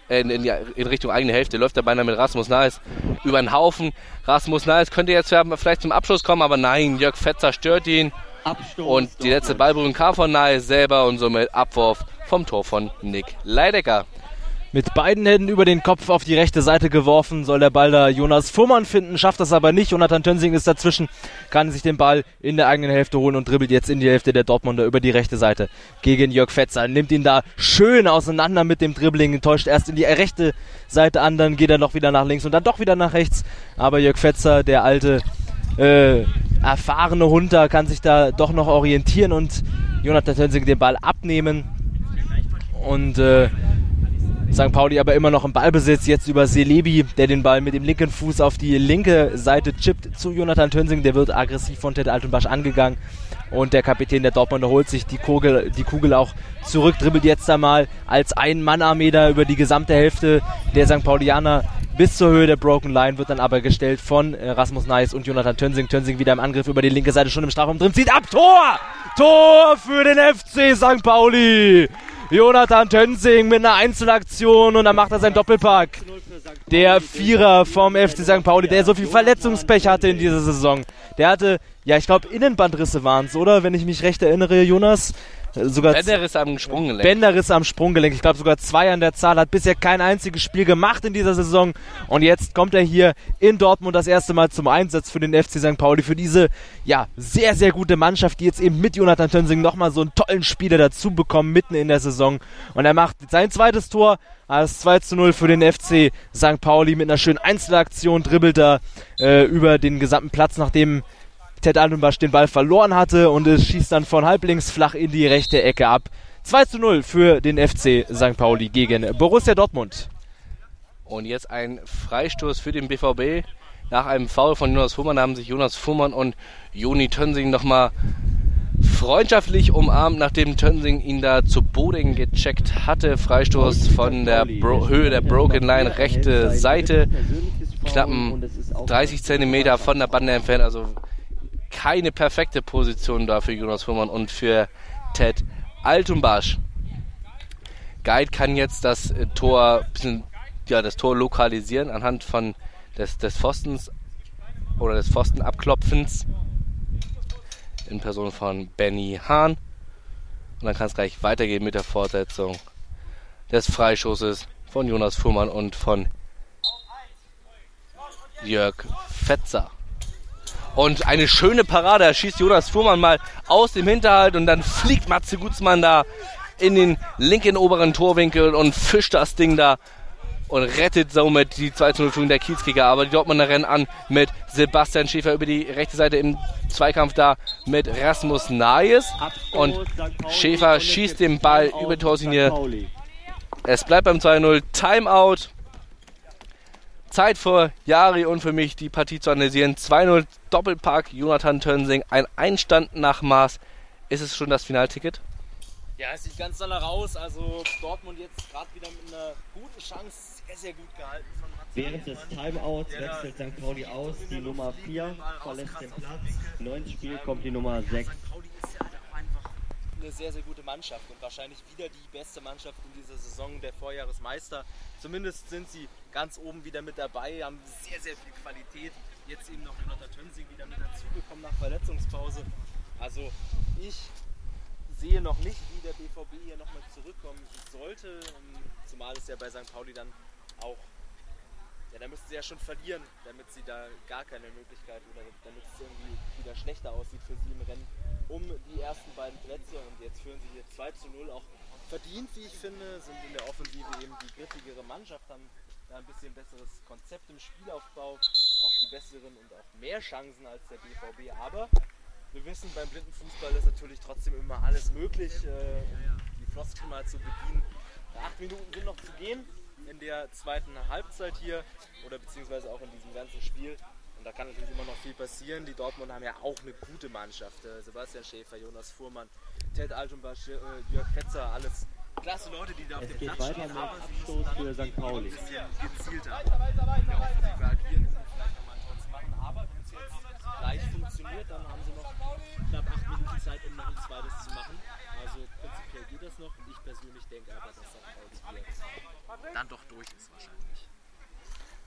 Äh, in, in, in Richtung eigene Hälfte. Läuft er beinahe mit Rasmus Nayes über den Haufen. Rasmus Nayes könnte jetzt vielleicht zum Abschluss kommen, aber nein, Jörg Fetzer stört ihn. Abstoß und die letzte Ballberührung kam von Nayes selber und somit Abwurf vom Tor von Nick Leidecker. Mit beiden Händen über den Kopf auf die rechte Seite geworfen, soll der Ball da Jonas Fuhrmann finden, schafft das aber nicht. Jonathan Tönsing ist dazwischen, kann sich den Ball in der eigenen Hälfte holen und dribbelt jetzt in die Hälfte der Dortmunder über die rechte Seite gegen Jörg Fetzer. Nimmt ihn da schön auseinander mit dem Dribbling, täuscht erst in die rechte Seite an, dann geht er noch wieder nach links und dann doch wieder nach rechts. Aber Jörg Fetzer, der alte äh, erfahrene Hunter, kann sich da doch noch orientieren und Jonathan Tönsing den Ball abnehmen. Und äh, St. Pauli aber immer noch im Ballbesitz, jetzt über Selebi, der den Ball mit dem linken Fuß auf die linke Seite chippt zu Jonathan Tönsing. Der wird aggressiv von Ted Altenbasch angegangen. Und der Kapitän der Dortmunder holt sich die Kugel, die Kugel auch zurück, dribbelt jetzt einmal als Ein-Mann-Armee da über die gesamte Hälfte der St. Paulianer bis zur Höhe der Broken Line, wird dann aber gestellt von äh, Rasmus Neis und Jonathan Tönsing. Tönsing wieder im Angriff über die linke Seite, schon im Strafraum drin, zieht ab, Tor! Tor für den FC St. Pauli! Jonathan Tönsing mit einer Einzelaktion und dann macht er seinen Doppelpack. Der Vierer vom FC St. Pauli, der so viel Verletzungspech hatte in dieser Saison. Der hatte, ja, ich glaube, Innenbandrisse waren es, oder? Wenn ich mich recht erinnere, Jonas. Sogar Bänderriss am Sprunggelenk. Bänderriss am Sprunggelenk. Ich glaube sogar zwei an der Zahl. Hat bisher kein einziges Spiel gemacht in dieser Saison. Und jetzt kommt er hier in Dortmund das erste Mal zum Einsatz für den FC St. Pauli. Für diese, ja, sehr, sehr gute Mannschaft, die jetzt eben mit Jonathan Tönsing nochmal so einen tollen Spieler dazu bekommen, mitten in der Saison. Und er macht sein zweites Tor. Das 2 zu 0 für den FC St. Pauli mit einer schönen Einzelaktion. Dribbelt er äh, über den gesamten Platz, nachdem Ted Altenbasch den Ball verloren hatte und es schießt dann von halblinks flach in die rechte Ecke ab. 2 zu 0 für den FC St. Pauli gegen Borussia Dortmund. Und jetzt ein Freistoß für den BVB. Nach einem Foul von Jonas Fuhrmann haben sich Jonas Fuhrmann und Joni Tönsing nochmal freundschaftlich umarmt, nachdem Tönsing ihn da zu Boden gecheckt hatte. Freistoß von der Bro Höhe der Broken Line, rechte Seite, knappen 30 Zentimeter von der Bande entfernt, also keine perfekte Position da für Jonas Fuhrmann und für Ted Altumbasch. Guide kann jetzt das äh, Tor, ja, das Tor lokalisieren anhand von des, des Pfostens oder des Pfostenabklopfens in Person von Benny Hahn. Und dann kann es gleich weitergehen mit der Fortsetzung des Freischusses von Jonas Fuhrmann und von Jörg Fetzer. Und eine schöne Parade. Da schießt Jonas Fuhrmann mal aus dem Hinterhalt und dann fliegt Matze Gutzmann da in den linken oberen Torwinkel und fischt das Ding da und rettet somit die 2 0 Führung der Kiezkicker. Aber die Dortmunder rennen an mit Sebastian Schäfer über die rechte Seite im Zweikampf da mit Rasmus Nayes. Und Schäfer schießt den Ball über die Torlinie. Es bleibt beim 2-0. Timeout Zeit für Jari und für mich, die Partie zu analysieren. 2-0 Doppelpack, Jonathan Tönsing, ein Einstand nach Maß. Ist es schon das Finalticket? Ja, es sieht ganz danach aus. Also Dortmund jetzt gerade wieder mit einer guten Chance sehr, sehr gut gehalten von Mats Während des Timeouts wechselt St. Pauli aus. Die Nummer 4 verlässt den Platz. Neun Spiel kommt die Nummer 6. Pauli ist ja halt auch einfach eine sehr, sehr gute Mannschaft und wahrscheinlich wieder die beste Mannschaft in dieser Saison der Vorjahresmeister. Zumindest sind sie ganz oben wieder mit dabei, haben sehr, sehr viel Qualität. Jetzt eben noch Jonathan Tönsing wieder mit dazugekommen nach Verletzungspause. Also ich sehe noch nicht, wie der BVB hier nochmal zurückkommen sollte. Ähm, Zumal es ja bei St. Pauli dann auch, ja, da müssten sie ja schon verlieren, damit sie da gar keine Möglichkeit oder damit es irgendwie wieder schlechter aussieht für sie im Rennen um die ersten beiden Plätze. Und jetzt führen sie hier 2 zu 0 auch verdient, wie ich finde, sind in der Offensive eben die griffigere Mannschaft, haben da ein bisschen besseres Konzept im Spielaufbau, auch die besseren und auch mehr Chancen als der BVB. Aber wir wissen, beim blinden Fußball ist natürlich trotzdem immer alles möglich, äh, die Floskel mal zu bedienen. Acht Minuten sind noch zu gehen in der zweiten Halbzeit hier oder beziehungsweise auch in diesem ganzen Spiel. Und da kann natürlich immer noch viel passieren. Die Dortmund haben ja auch eine gute Mannschaft. Äh, Sebastian Schäfer, Jonas Fuhrmann, Ted Altenbasch, äh, Jörg Fetzer, alles klasse Leute, die da auf Es dem geht Platz weiter stehen. mit Aber sie Abstoß müssen für St. Pauli. ein bisschen gezielter Offensive agieren und vielleicht nochmal einen Trotz machen. Aber wenn es jetzt gleich funktioniert, dann haben sie noch knapp acht Minuten Zeit, um noch ein zweites zu machen. Also prinzipiell geht das noch. Ich persönlich denke aber, dass St. Dann doch durch ist wahrscheinlich.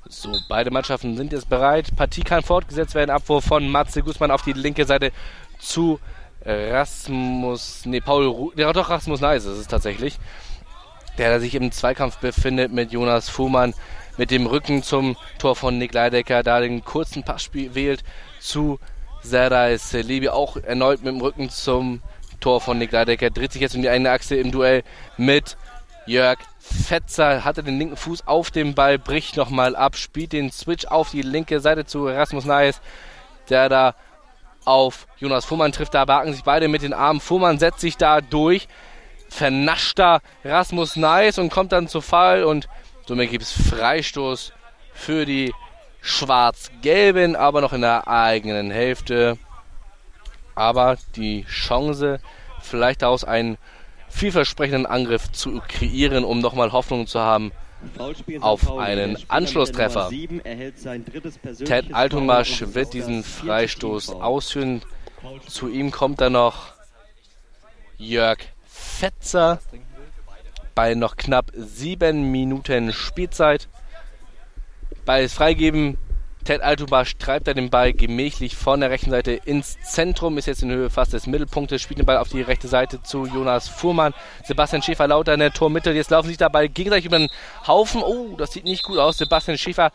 So, beide Mannschaften sind jetzt bereit. Partie kann fortgesetzt werden. Abwurf von Matze Guzman auf die linke Seite zu Rasmus, nee, Paul, Ru ja doch, Rasmus Neis ist es tatsächlich. Der sich im Zweikampf befindet mit Jonas Fuhrmann mit dem Rücken zum Tor von Nick Leidecker, da den kurzen Passspiel wählt zu Serdar Selibi, auch erneut mit dem Rücken zum Tor von Nick Leidecker, dreht sich jetzt um die eine Achse im Duell mit Jörg Fetzer, hatte den linken Fuß auf dem Ball, bricht nochmal ab, spielt den Switch auf die linke Seite zu Rasmus Neis, der da auf Jonas Fuhrmann trifft, da baken sich beide mit den Armen. Fuhrmann setzt sich da durch, vernascht da Rasmus Neis und kommt dann zu Fall und somit gibt es Freistoß für die Schwarz-Gelben, aber noch in der eigenen Hälfte. Aber die Chance, vielleicht daraus einen vielversprechenden Angriff zu kreieren, um nochmal Hoffnung zu haben. Auf einen Anschlusstreffer. Ted Altomasch und wird diesen Freistoß ausführen. Zu ihm kommt dann noch Jörg Fetzer bei noch knapp sieben Minuten Spielzeit. Bei Freigeben, Ted Altobasch treibt er den Ball gemächlich von der rechten Seite ins Zentrum, ist jetzt in Höhe fast des Mittelpunktes, spielt den Ball auf die rechte Seite zu Jonas Fuhrmann. Sebastian Schäfer lauter in der Tormitte, jetzt laufen sich dabei gegenseitig über den Haufen. Oh, das sieht nicht gut aus. Sebastian Schäfer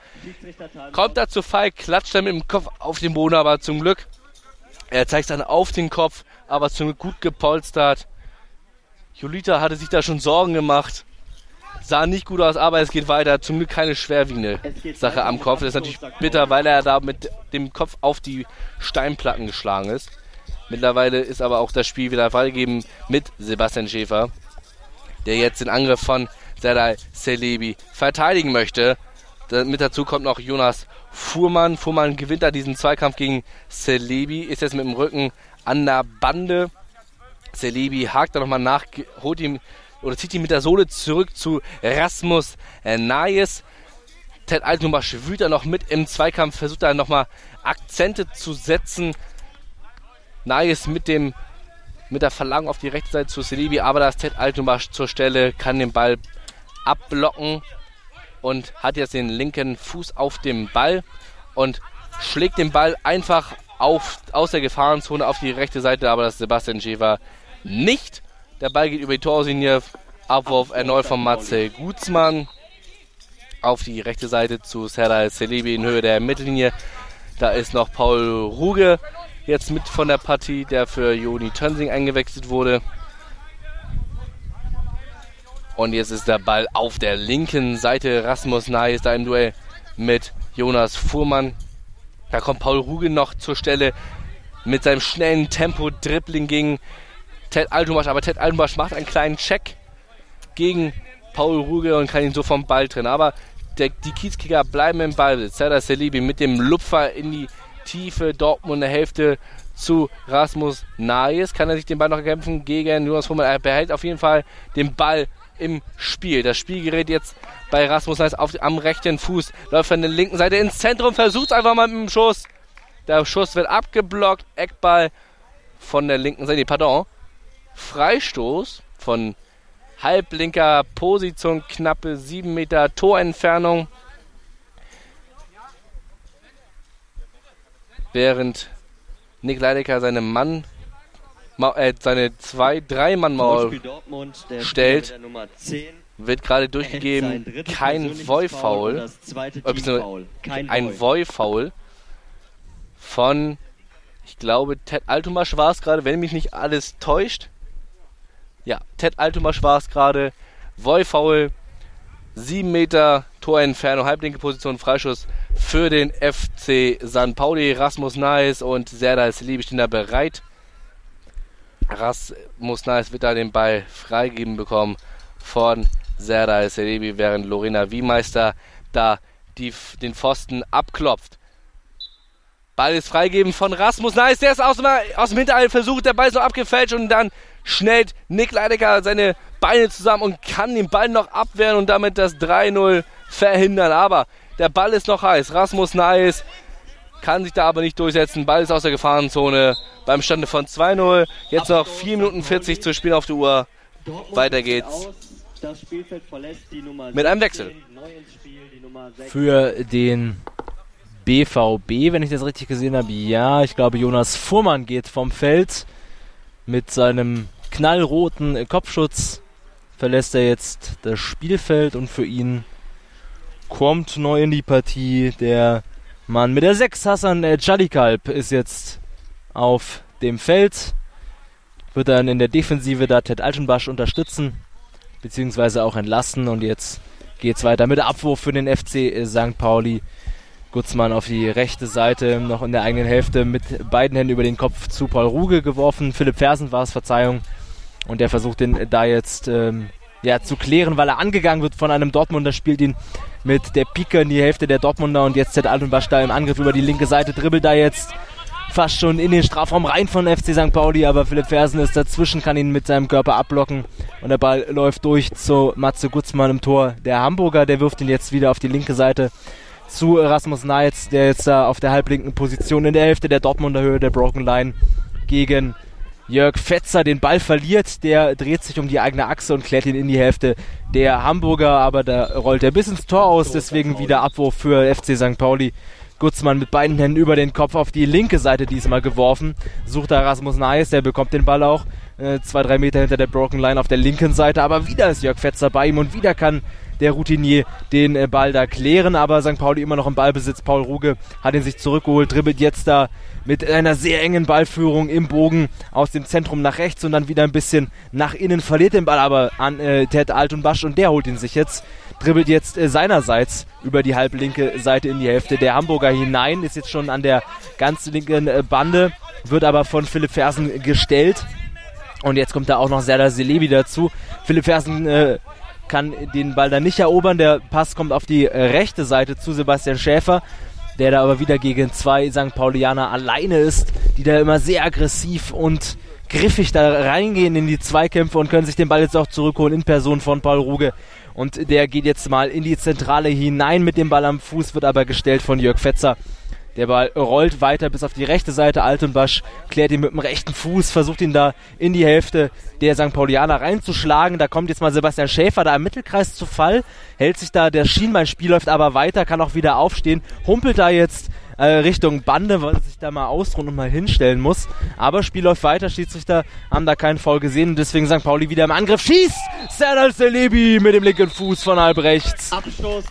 kommt da zu Fall, klatscht dann mit dem Kopf auf den Boden, aber zum Glück, er zeigt dann auf den Kopf, aber zum Glück gut gepolstert. Julita hatte sich da schon Sorgen gemacht. Sah nicht gut aus, aber es geht weiter. Zum Glück keine schwerwiegende Sache am Kopf. Das ist natürlich bitter, weil er da mit dem Kopf auf die Steinplatten geschlagen ist. Mittlerweile ist aber auch das Spiel wieder freigegeben mit Sebastian Schäfer, der jetzt den Angriff von Serdar Selebi verteidigen möchte. Mit dazu kommt noch Jonas Fuhrmann. Fuhrmann gewinnt da diesen Zweikampf gegen Selebi, ist jetzt mit dem Rücken an der Bande. Selebi hakt da nochmal nach, holt ihn oder zieht ihn mit der Sohle zurück zu Rasmus äh, Nayes. Ted Altenbach wühlt da noch mit im Zweikampf, versucht da nochmal Akzente zu setzen. Nayes mit dem mit der Verlangung auf die rechte Seite zu Selebi, aber da ist Ted Altenbach zur Stelle, kann den Ball abblocken und hat jetzt den linken Fuß auf dem Ball und schlägt den Ball einfach auf, aus der Gefahrenzone auf die rechte Seite, aber das Sebastian Schäfer nicht. Der Ball geht über die Torlinie. Abwurf erneut von Matze Gutzmann auf die rechte Seite zu Serdar Celebi in Höhe der Mittellinie. Da ist noch Paul Ruge jetzt mit von der Partie, der für Joni Tönsing eingewechselt wurde. Und jetzt ist der Ball auf der linken Seite. Rasmus Ney ist da im Duell mit Jonas Fuhrmann. Da kommt Paul Ruge noch zur Stelle mit seinem schnellen Tempo, Dribbling gegen Ted Altenbosch. Aber Ted Altenbosch macht einen kleinen Check gegen Paul Ruge und kann ihn so vom Ball trennen. Aber der, die Kiezkicker bleiben im Ballbesitz. Serdar Selibi mit dem Lupfer in die tiefe Dortmunder Hälfte zu Rasmus Nayes. Kann er sich den Ball noch kämpfen gegen Jonas Hummel? Er behält auf jeden Fall den Ball im Spiel. Das Spiel gerät jetzt bei Rasmus Nayes auf, am rechten Fuß. Läuft von der linken Seite ins Zentrum, versucht einfach mal mit dem Schuss. Der Schuss wird abgeblockt. Eckball von der linken Seite. Pardon. Freistoß von halblinker Position, knappe 7 Meter Torentfernung. Während Nick Leidecker seinem Mann, äh, seine zwei, drei Mann Mauer stellt, wird gerade durchgegeben, kein Voi-Foul, ein Voi-Foul von, ich glaube, Ted Altomasch war es gerade, wenn mich nicht alles täuscht. Ja, Ted Altomasch war es gerade. Voi-Foul, 7 Meter Torentfernung, halblinke Position, Freischuss für den FC San Pauli. Rasmus Neis und Serdar Selibi stehen da bereit. Rasmus Neis wird da den Ball freigeben bekommen von Serdar Selibi, während Lorena Wiemeister da die, den Pfosten abklopft. Ball ist freigeben von Rasmus Neis, der ist aus dem, aus dem Hinterhalt versucht, der Ball ist abgefälscht und dann schnellt Nick Leidecker seine Beine zusammen und kann den Ball noch abwehren und damit das 3-0 verhindern. Aber der Ball ist noch heiß. Rasmus Neis kann sich da aber nicht durchsetzen. Ball ist aus der Gefahrenzone beim Stande von 2-0. Jetzt noch 4 Minuten 40 zu spielen auf der Uhr. Weiter geht's. Mit einem Wechsel. Für den BVB, wenn ich das richtig gesehen habe. Ja, ich glaube, Jonas Fuhrmann geht vom Feld mit seinem knallroten Kopfschutz. Verlässt er jetzt das Spielfeld und für ihn kommt neu in die Partie der Mann mit der 6, Hassan Jalikalp, ist jetzt auf dem Feld. Wird dann in der Defensive da Ted Altenbasch unterstützen, beziehungsweise auch entlasten. Und jetzt geht es weiter mit Abwurf für den FC St. Pauli. Gutzmann auf die rechte Seite, noch in der eigenen Hälfte mit beiden Händen über den Kopf zu Paul Ruge geworfen. Philipp Fersen war es, Verzeihung. Und der versucht den da jetzt ähm, ja, zu klären, weil er angegangen wird von einem Dortmunder, spielt ihn mit der Pike in die Hälfte der Dortmunder und jetzt Zed Altenbasch da im Angriff über die linke Seite, dribbelt da jetzt fast schon in den Strafraum rein von FC St. Pauli, aber Philipp Fersen ist dazwischen, kann ihn mit seinem Körper abblocken und der Ball läuft durch zu Matze Gutzmann im Tor. Der Hamburger, der wirft ihn jetzt wieder auf die linke Seite zu Rasmus Neitz, der jetzt da auf der halblinken Position in der Hälfte der Dortmunder Höhe der Broken Line gegen Jörg Fetzer den Ball verliert. Der dreht sich um die eigene Achse und klärt ihn in die Hälfte der Hamburger, aber da rollt er bis ins Tor aus, deswegen wieder Abwurf für FC St. Pauli. Gutzmann mit beiden Händen über den Kopf auf die linke Seite diesmal geworfen. Sucht da Rasmus der bekommt den Ball auch äh, zwei, drei Meter hinter der Broken Line auf der linken Seite, aber wieder ist Jörg Fetzer bei ihm und wieder kann der Routinier den äh, Ball da klären, aber St. Pauli immer noch im Ballbesitz. Paul Ruge hat ihn sich zurückgeholt, dribbelt jetzt da mit einer sehr engen Ballführung im Bogen aus dem Zentrum nach rechts und dann wieder ein bisschen nach innen, verliert den Ball aber an äh, Ted Altunbasch und der holt ihn sich jetzt, dribbelt jetzt äh, seinerseits über die halblinke Seite in die Hälfte der Hamburger hinein, ist jetzt schon an der ganz linken äh, Bande, wird aber von Philipp Fersen gestellt. Und jetzt kommt da auch noch Serdar Selebi dazu. Philipp Fersen äh, kann den Ball dann nicht erobern. Der Pass kommt auf die äh, rechte Seite zu Sebastian Schäfer, der da aber wieder gegen zwei St. Paulianer alleine ist, die da immer sehr aggressiv und griffig da reingehen in die Zweikämpfe und können sich den Ball jetzt auch zurückholen in Person von Paul Ruge. Und der geht jetzt mal in die Zentrale hinein mit dem Ball am Fuß, wird aber gestellt von Jörg Fetzer. Der Ball rollt weiter bis auf die rechte Seite. Altenbasch klärt ihn mit dem rechten Fuß, versucht ihn da in die Hälfte der St. Paulianer reinzuschlagen. Da kommt jetzt mal Sebastian Schäfer da im Mittelkreis zu Fall, hält sich da, der Schienbeinspiel läuft aber weiter, kann auch wieder aufstehen, humpelt da jetzt äh, Richtung Bande, weil er sich da mal ausruhen und mal hinstellen muss. Aber Spiel läuft weiter, Schiedsrichter haben da keinen Foul gesehen und deswegen St. Pauli wieder im Angriff. Schießt! Serdal Selebi mit dem linken Fuß von halb rechts.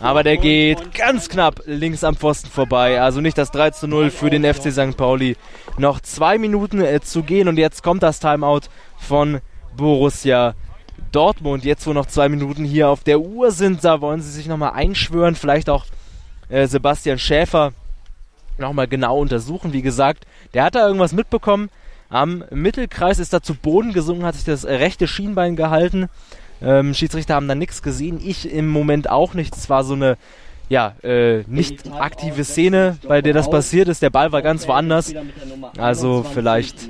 Aber der geht ganz knapp links am Pfosten vorbei. Also nicht das 3 zu 0 für den FC St. Pauli. Noch zwei Minuten äh, zu gehen und jetzt kommt das Timeout von Borussia Dortmund. Jetzt, wo noch zwei Minuten hier auf der Uhr sind, da wollen sie sich nochmal einschwören. Vielleicht auch äh, Sebastian Schäfer nochmal genau untersuchen. Wie gesagt, der hat da irgendwas mitbekommen. Am Mittelkreis ist er zu Boden gesungen, hat sich das rechte Schienbein gehalten. Ähm, Schiedsrichter haben da nichts gesehen. Ich im Moment auch nicht. Es war so eine ja, äh, nicht aktive Szene, bei der das passiert ist. Der Ball war ganz woanders. Also vielleicht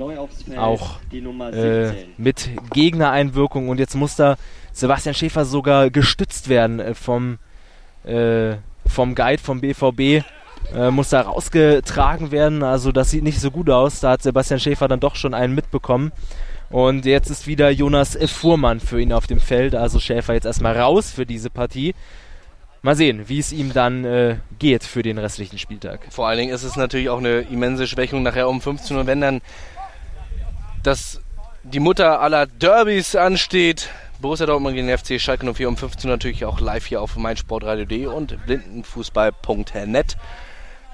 auch äh, mit Gegnereinwirkung. Und jetzt muss da Sebastian Schäfer sogar gestützt werden äh, vom, äh, vom Guide, vom BVB. Äh, muss da rausgetragen werden. Also das sieht nicht so gut aus. Da hat Sebastian Schäfer dann doch schon einen mitbekommen. Und jetzt ist wieder Jonas Fuhrmann für ihn auf dem Feld. Also Schäfer jetzt erstmal raus für diese Partie mal sehen, wie es ihm dann äh, geht für den restlichen Spieltag. Vor allen Dingen ist es natürlich auch eine immense Schwächung nachher um 15 Uhr, wenn dann das, die Mutter aller Derbys ansteht. Borussia Dortmund gegen den FC Schalke 04 um 15 Uhr natürlich auch live hier auf meinsportradio.de und blindenfußball.net.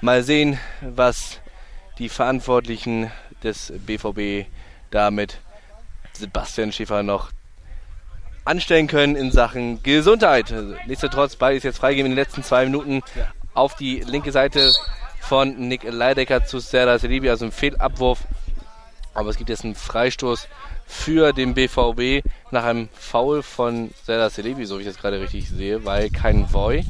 Mal sehen, was die Verantwortlichen des BVB damit Sebastian Schäfer noch anstellen können in Sachen Gesundheit. Nichtsdestotrotz, beides jetzt freigeben in den letzten zwei Minuten auf die linke Seite von Nick Leidecker zu Serdar Selibi, also ein Fehlabwurf. Aber es gibt jetzt einen Freistoß für den BVB nach einem Foul von Serdar Selibi, so wie ich das gerade richtig sehe, weil kein Voy.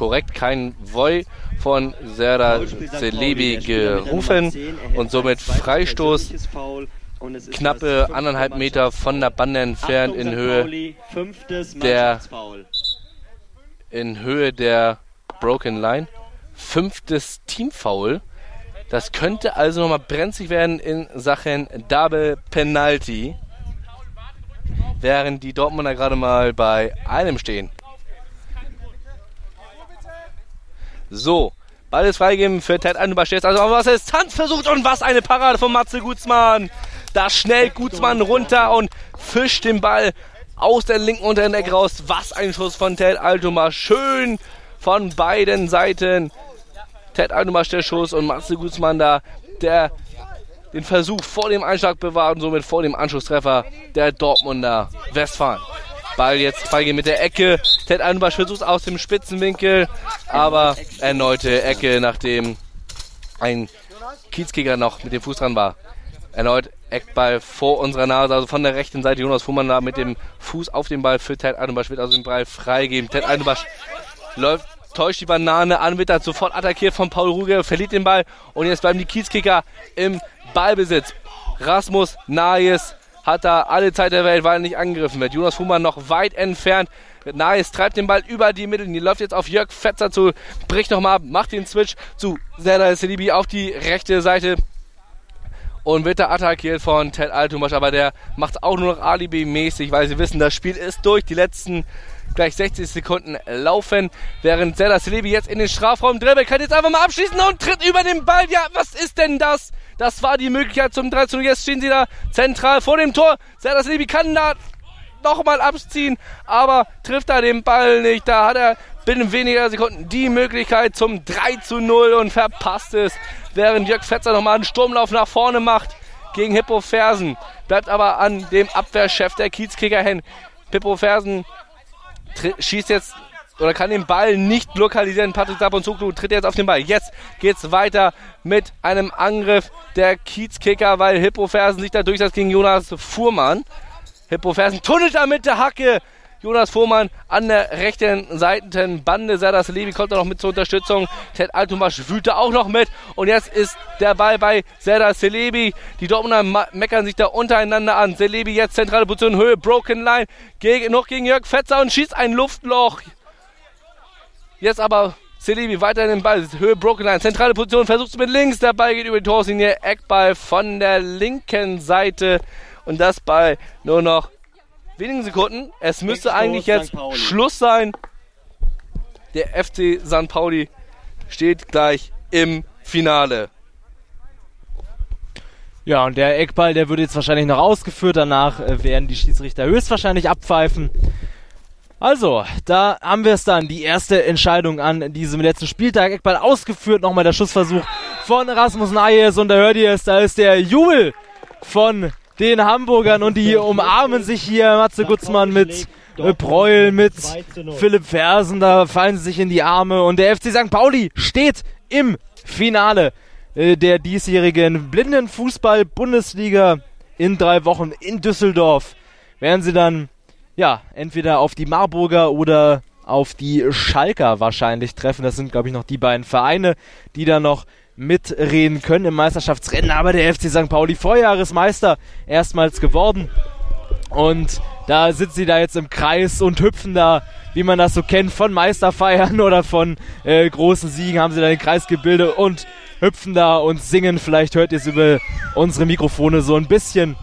Korrekt, kein Voy von Serdar Selibi gerufen und somit Freistoß knappe anderthalb Meter von der Bande entfernt in Höhe der in Höhe der Broken Line. Fünftes Teamfoul. Das könnte also nochmal brenzlig werden in Sachen Double Penalty. Während die Dortmunder gerade mal bei einem stehen. So, Ball ist freigegeben für Ted Andubar. Also was ist Tanz versucht und was eine Parade von Matze Gutzmann. Da schnell Gutsmann runter und fischt den Ball aus der linken unteren Ecke raus. Was ein Schuss von Ted Altomar. Schön von beiden Seiten. Ted Altomar der Schuss und Matze Gutsmann da, der den Versuch vor dem Einschlag bewahrt und somit vor dem Anschlusstreffer der Dortmunder Westfalen. Ball jetzt freigehen mit der Ecke. Ted Altomar versucht aus dem Spitzenwinkel, aber erneute Ecke, nachdem ein Kiezkicker noch mit dem Fuß dran war. Erneut Eckball vor unserer Nase, also von der rechten Seite. Jonas Fuhrmann da mit dem Fuß auf den Ball für Ted Eidenbasch, wird also den Ball freigeben. Ted Eidenbasch läuft, täuscht die Banane an, wird dann sofort attackiert von Paul Ruge, verliert den Ball und jetzt bleiben die Kiezkicker im Ballbesitz. Rasmus Naes hat da alle Zeit der Welt, weil er nicht angegriffen wird. Jonas Fuhrmann noch weit entfernt. Naes treibt den Ball über die Mitte. Die läuft jetzt auf Jörg Fetzer zu, bricht nochmal ab, macht den Switch zu Serdar Selibi auf die rechte Seite und wird da attackiert von Ted Altumasch, aber der macht es auch nur noch Alibi-mäßig, weil sie wissen, das Spiel ist durch. Die letzten gleich 60 Sekunden laufen, während Zella Celebi jetzt in den Strafraum dribbelt, kann jetzt einfach mal abschließen und tritt über den Ball. Ja, was ist denn das? Das war die Möglichkeit zum 3 0. Jetzt stehen sie da zentral vor dem Tor. Zella Celebi kann da nochmal abziehen, aber trifft da den Ball nicht. Da hat er binnen weniger Sekunden die Möglichkeit zum 3 zu 0 und verpasst es während Jörg Fetzer nochmal einen Sturmlauf nach vorne macht gegen Hippo Fersen. Bleibt aber an dem Abwehrchef der Kiezkicker hin. Hippo Fersen schießt jetzt oder kann den Ball nicht lokalisieren. Patrick Sabonzuglu tritt jetzt auf den Ball. Jetzt geht's weiter mit einem Angriff der Kiezkicker, weil Hippo Fersen sich da durchsetzt gegen Jonas Fuhrmann. Hippo Fersen tunnelt da mit der Hacke Jonas Fuhrmann an der rechten Seitenbande. Serdar Levi kommt da noch mit zur Unterstützung. Ted Altumasch wühlte auch noch mit. Und jetzt ist der Ball bei Serdar Celebi. Die Dortmunder meckern sich da untereinander an. Celebi jetzt zentrale Position, Höhe, Broken Line. Gegen, noch gegen Jörg Fetzer und schießt ein Luftloch. Jetzt aber Celebi weiter in den Ball. Höhe, Broken Line. Zentrale Position, versucht es mit links. Der Ball geht über die Torlinie. Eckball von der linken Seite. Und das bei nur noch wenigen Sekunden. Es müsste eigentlich jetzt Schluss sein. Der FC St. Pauli steht gleich im Finale. Ja, und der Eckball, der wird jetzt wahrscheinlich noch ausgeführt. Danach äh, werden die Schiedsrichter höchstwahrscheinlich abpfeifen. Also, da haben wir es dann. Die erste Entscheidung an diesem letzten Spieltag. Eckball ausgeführt. Nochmal der Schussversuch von Rasmus Nayes. Und da hört ihr es, da ist der Jubel von den Hamburgern und die umarmen sich hier. Matze Gutzmann mit äh, Preul, mit Philipp Fersen, da fallen sie sich in die Arme und der FC St. Pauli steht im Finale äh, der diesjährigen Blindenfußball-Bundesliga in drei Wochen in Düsseldorf. Werden sie dann ja entweder auf die Marburger oder auf die Schalker wahrscheinlich treffen. Das sind, glaube ich, noch die beiden Vereine, die da noch mitreden können im Meisterschaftsrennen. Aber der FC St. Pauli Vorjahresmeister erstmals geworden. Und da sitzen sie da jetzt im Kreis und hüpfen da, wie man das so kennt, von Meisterfeiern oder von äh, großen Siegen, haben sie da den Kreis gebildet und hüpfen da und singen. Vielleicht hört ihr es über unsere Mikrofone so ein bisschen.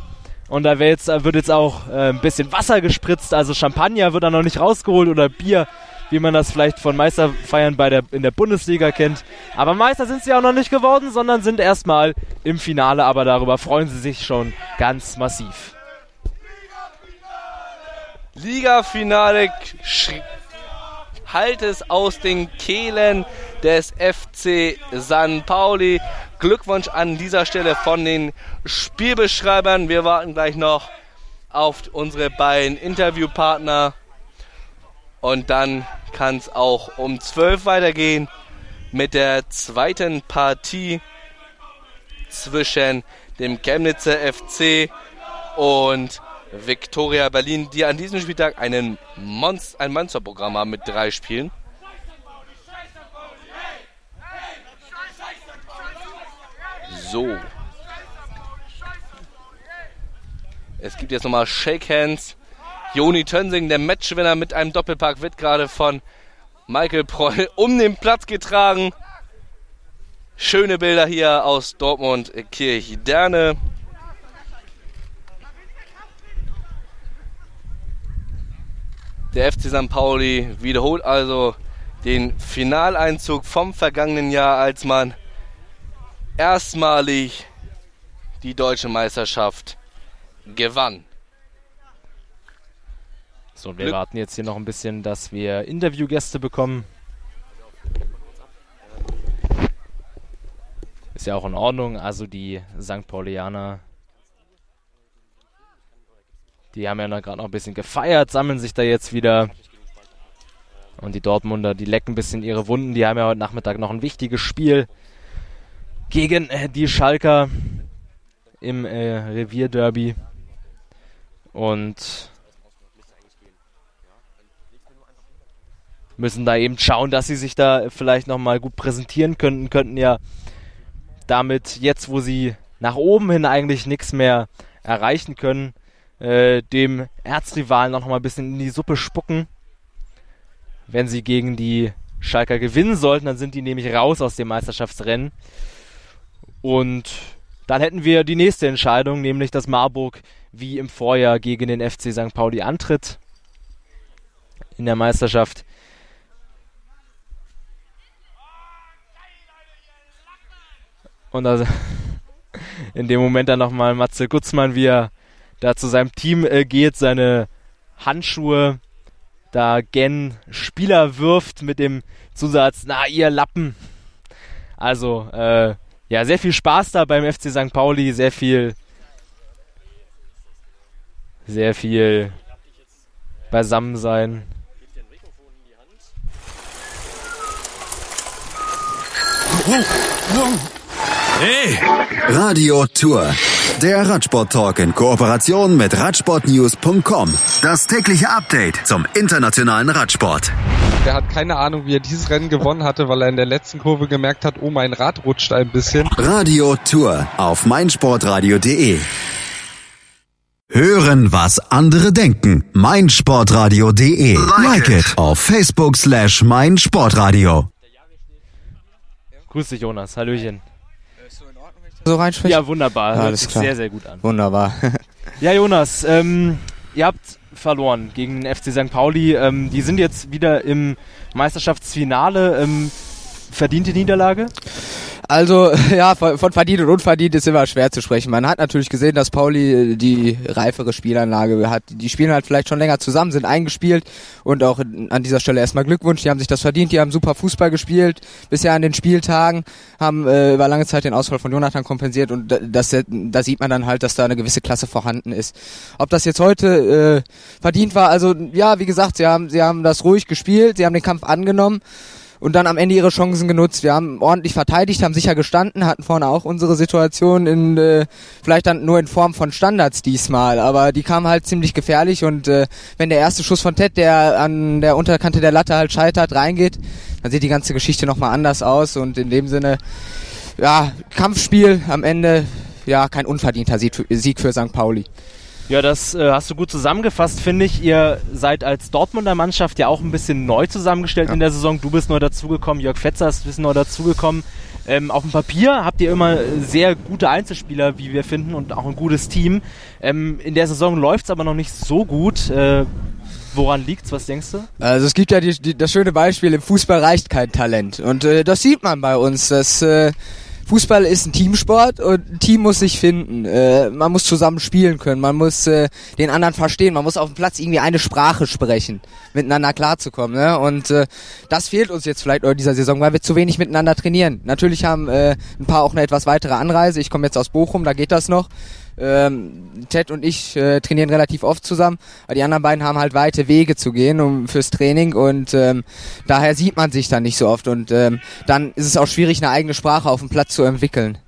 Und da wird jetzt, wird jetzt auch äh, ein bisschen Wasser gespritzt, also Champagner wird da noch nicht rausgeholt oder Bier, wie man das vielleicht von Meisterfeiern bei der, in der Bundesliga kennt. Aber Meister sind sie auch noch nicht geworden, sondern sind erstmal im Finale, aber darüber freuen sie sich schon ganz massiv. Ligafinale halt es aus den Kehlen des FC San Pauli. Glückwunsch an dieser Stelle von den Spielbeschreibern. Wir warten gleich noch auf unsere beiden Interviewpartner. Und dann kann es auch um 12 weitergehen mit der zweiten Partie zwischen dem Chemnitzer FC und Viktoria Berlin, die an diesem Spieltag einen Monst ein Monsterprogramm haben mit drei Spielen. So. Es gibt jetzt nochmal Shake Hands. Joni Tönsing, der Matchwinner mit einem Doppelpack, wird gerade von Michael Proll um den Platz getragen. Schöne Bilder hier aus Dortmund Kirchderne. Der FC St. Pauli wiederholt also den Finaleinzug vom vergangenen Jahr, als man erstmalig die deutsche Meisterschaft gewann. So, wir Glück warten jetzt hier noch ein bisschen, dass wir Interviewgäste bekommen. Ist ja auch in Ordnung. Also die St. Paulianer, die haben ja gerade noch ein bisschen gefeiert, sammeln sich da jetzt wieder. Und die Dortmunder, die lecken ein bisschen ihre Wunden. Die haben ja heute Nachmittag noch ein wichtiges Spiel gegen äh, die Schalker im äh, Revierderby. Und müssen da eben schauen, dass sie sich da vielleicht nochmal gut präsentieren könnten. Könnten ja damit jetzt, wo sie nach oben hin eigentlich nichts mehr erreichen können, äh, dem Erzrivalen noch mal ein bisschen in die Suppe spucken. Wenn sie gegen die Schalker gewinnen sollten, dann sind die nämlich raus aus dem Meisterschaftsrennen. Und dann hätten wir die nächste Entscheidung, nämlich dass Marburg wie im Vorjahr gegen den FC St. Pauli antritt in der Meisterschaft. Und also in dem Moment dann nochmal Matze Gutzmann, wie er da zu seinem Team äh, geht, seine Handschuhe da gen Spieler wirft mit dem Zusatz, na ihr Lappen. Also, äh, ja, sehr viel Spaß da beim FC St. Pauli, sehr viel, sehr viel Beisammensein. Hey! Radio Tour. Der Radsport-Talk in Kooperation mit Radsportnews.com. Das tägliche Update zum internationalen Radsport. Er hat keine Ahnung, wie er dieses Rennen gewonnen hatte, weil er in der letzten Kurve gemerkt hat, oh, mein Rad rutscht ein bisschen. Radio Tour auf meinsportradio.de. Hören, was andere denken. meinsportradio.de. Like it auf Facebook slash meinsportradio. Grüß dich, Jonas. Hallöchen so reinsprechen? Ja, wunderbar. Ja, alles klar. sehr, sehr gut an. Wunderbar. ja, Jonas, ähm, ihr habt verloren gegen den FC St. Pauli. Ähm, die sind jetzt wieder im Meisterschaftsfinale. Ähm, verdiente Niederlage? Also ja, von verdient und unverdient ist immer schwer zu sprechen. Man hat natürlich gesehen, dass Pauli äh, die reifere Spielanlage hat. Die spielen halt vielleicht schon länger zusammen, sind eingespielt und auch an dieser Stelle erstmal Glückwunsch. Die haben sich das verdient, die haben super Fußball gespielt bisher an den Spieltagen, haben äh, über lange Zeit den Ausfall von Jonathan kompensiert und das, da sieht man dann halt, dass da eine gewisse Klasse vorhanden ist. Ob das jetzt heute äh, verdient war, also ja, wie gesagt, sie haben, sie haben das ruhig gespielt, sie haben den Kampf angenommen und dann am Ende ihre Chancen genutzt. Wir haben ordentlich verteidigt, haben sicher gestanden, hatten vorne auch unsere Situation in äh, vielleicht dann nur in Form von Standards diesmal, aber die kamen halt ziemlich gefährlich und äh, wenn der erste Schuss von Ted, der an der Unterkante der Latte halt scheitert, reingeht, dann sieht die ganze Geschichte nochmal anders aus und in dem Sinne, ja, Kampfspiel am Ende, ja, kein unverdienter Sieg für, Sieg für St. Pauli. Ja, das äh, hast du gut zusammengefasst, finde ich. Ihr seid als Dortmunder Mannschaft ja auch ein bisschen neu zusammengestellt Ja. in der Saison. Du bist neu dazugekommen, Jörg Fetzer ist ein bisschen neu dazugekommen. Ähm, auf dem Papier habt ihr immer sehr gute Einzelspieler, wie wir finden, und auch ein gutes Team. Ähm, in der Saison läuft es aber noch nicht so gut. Äh, woran liegt's? Was denkst du? Also es gibt ja die, die, das schöne Beispiel, im Fußball reicht kein Talent. Und äh, das sieht man bei uns. dass äh, Fußball ist ein Teamsport und ein Team muss sich finden. Äh, man muss zusammen spielen können, man muss äh, den anderen verstehen, man muss auf dem Platz irgendwie eine Sprache sprechen, miteinander klarzukommen. Ne? Und äh, das fehlt uns jetzt vielleicht in dieser Saison, weil wir zu wenig miteinander trainieren. Natürlich haben äh, ein paar auch eine etwas weitere Anreise. Ich komme jetzt aus Bochum, da geht das noch. Ähm, Ted und ich äh, trainieren relativ oft zusammen, aber die anderen beiden haben halt weite Wege zu gehen um, fürs Training und ähm, daher sieht man sich dann nicht so oft und ähm, dann ist es auch schwierig, eine eigene Sprache auf dem Platz zu entwickeln.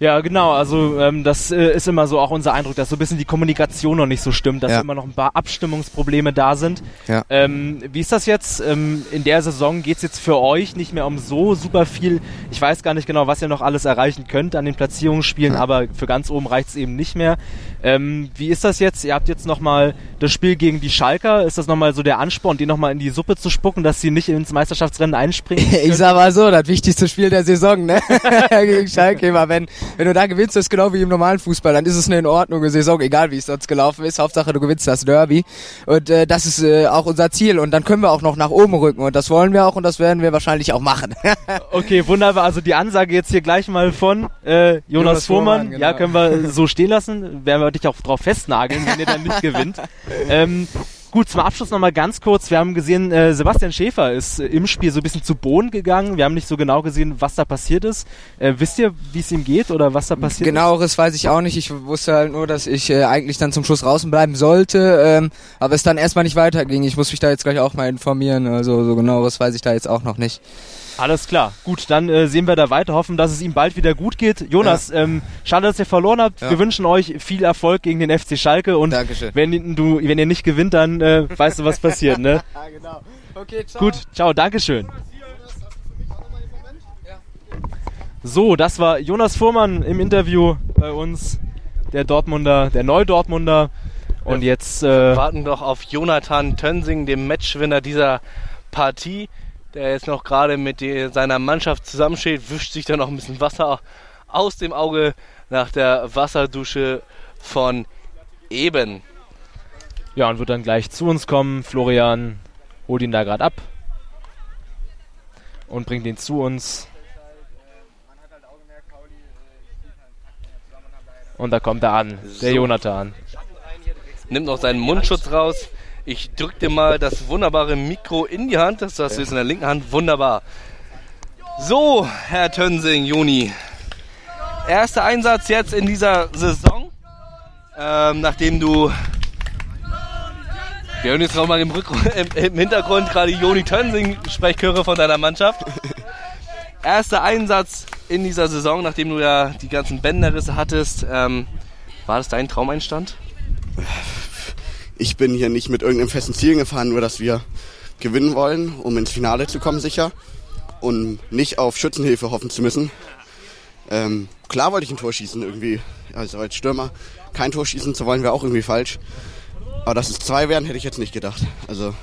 Ja, genau. Also ähm, das äh, ist immer so auch unser Eindruck, dass so ein bisschen die Kommunikation noch nicht so stimmt, dass Ja. immer noch ein paar Abstimmungsprobleme da sind. Ja. Ähm, wie ist das jetzt? Ähm, in der Saison geht's jetzt für euch nicht mehr um so super viel. Ich weiß gar nicht genau, was ihr noch alles erreichen könnt an den Platzierungsspielen, Ja. aber für ganz oben reicht's eben nicht mehr. Ähm, wie ist das jetzt? Ihr habt jetzt nochmal das Spiel gegen die Schalker. Ist das nochmal so der Ansporn, die nochmal in die Suppe zu spucken, dass sie nicht ins Meisterschaftsrennen einspringen? Ich sag mal so, das wichtigste Spiel der Saison, ne? Gegen Schalke immer. Wenn, wenn du da gewinnst, das ist genau wie im normalen Fußball, dann ist es eine in Ordnung Saison, egal wie es sonst gelaufen ist. Hauptsache du gewinnst das Derby. Und äh, das ist äh, auch unser Ziel. Und dann können wir auch noch nach oben rücken. Und das wollen wir auch und das werden wir wahrscheinlich auch machen. Okay, wunderbar. Also die Ansage jetzt hier gleich mal von äh, Jonas, Jonas Fuhrmann. Fuhrmann, genau. Ja, können wir so stehen lassen. Werden wir dich auch drauf festnageln, wenn ihr dann nicht gewinnt. Ähm, gut, zum Abschluss nochmal ganz kurz. Wir haben gesehen, äh, Sebastian Schäfer ist äh, im Spiel so ein bisschen zu Boden gegangen. Wir haben nicht so genau gesehen, was da passiert ist. Äh, wisst ihr, wie es ihm geht oder was da passiert Genaueres weiß ich auch nicht. Ich wusste halt nur, dass ich äh, eigentlich dann zum Schluss draußen bleiben sollte, ähm, aber es dann erstmal nicht weiterging. Ich muss mich da jetzt gleich auch mal informieren. Also so genaueres weiß ich da jetzt auch noch nicht. Alles klar. Gut, dann äh, sehen wir da weiter. Hoffen, dass es ihm bald wieder gut geht. Jonas, ähm, schade, dass ihr verloren habt. Ja. Wir wünschen euch viel Erfolg gegen den FC Schalke und Dankeschön. wenn du, wenn ihr nicht gewinnt, dann äh, weißt du, was passiert, ne? Ja, genau. Okay, ciao. Gut, ciao, Dankeschön. So, das war Jonas Fuhrmann im Interview bei uns, der Dortmunder, der Neu-Dortmunder. Und jetzt, äh, warten doch auf Jonathan Tönsing, dem Matchwinner dieser Partie, der jetzt noch gerade mit die, seiner Mannschaft zusammensteht, wischt sich dann noch ein bisschen Wasser aus dem Auge nach der Wasserdusche von eben. ja, und wird dann gleich zu uns kommen. Florian holt ihn da gerade ab und bringt ihn zu uns. Und da kommt er an, der So. Jonathan. Nimmt noch seinen Mundschutz raus. Ich drück dir mal das wunderbare Mikro in die Hand. Das hast du jetzt in der linken Hand. Wunderbar. So, Herr Tönsing, Juni. Erster Einsatz jetzt in dieser Saison. Ähm, nachdem du. Wir hören jetzt nochmal im, im, im Hintergrund gerade Joni Tönsing Sprechchöre von deiner Mannschaft. Erster Einsatz in dieser Saison, nachdem du ja die ganzen Bänderrisse hattest. Ähm, war das dein Traumeinstand? Ich bin hier nicht mit irgendeinem festen Ziel gefahren, nur dass wir gewinnen wollen, um ins Finale zu kommen sicher und nicht auf Schützenhilfe hoffen zu müssen. Ähm, klar wollte ich ein Tor schießen irgendwie, also als Stürmer kein Tor schießen zu wollen wäre auch irgendwie falsch. Aber dass es zwei wären, hätte ich jetzt nicht gedacht. Also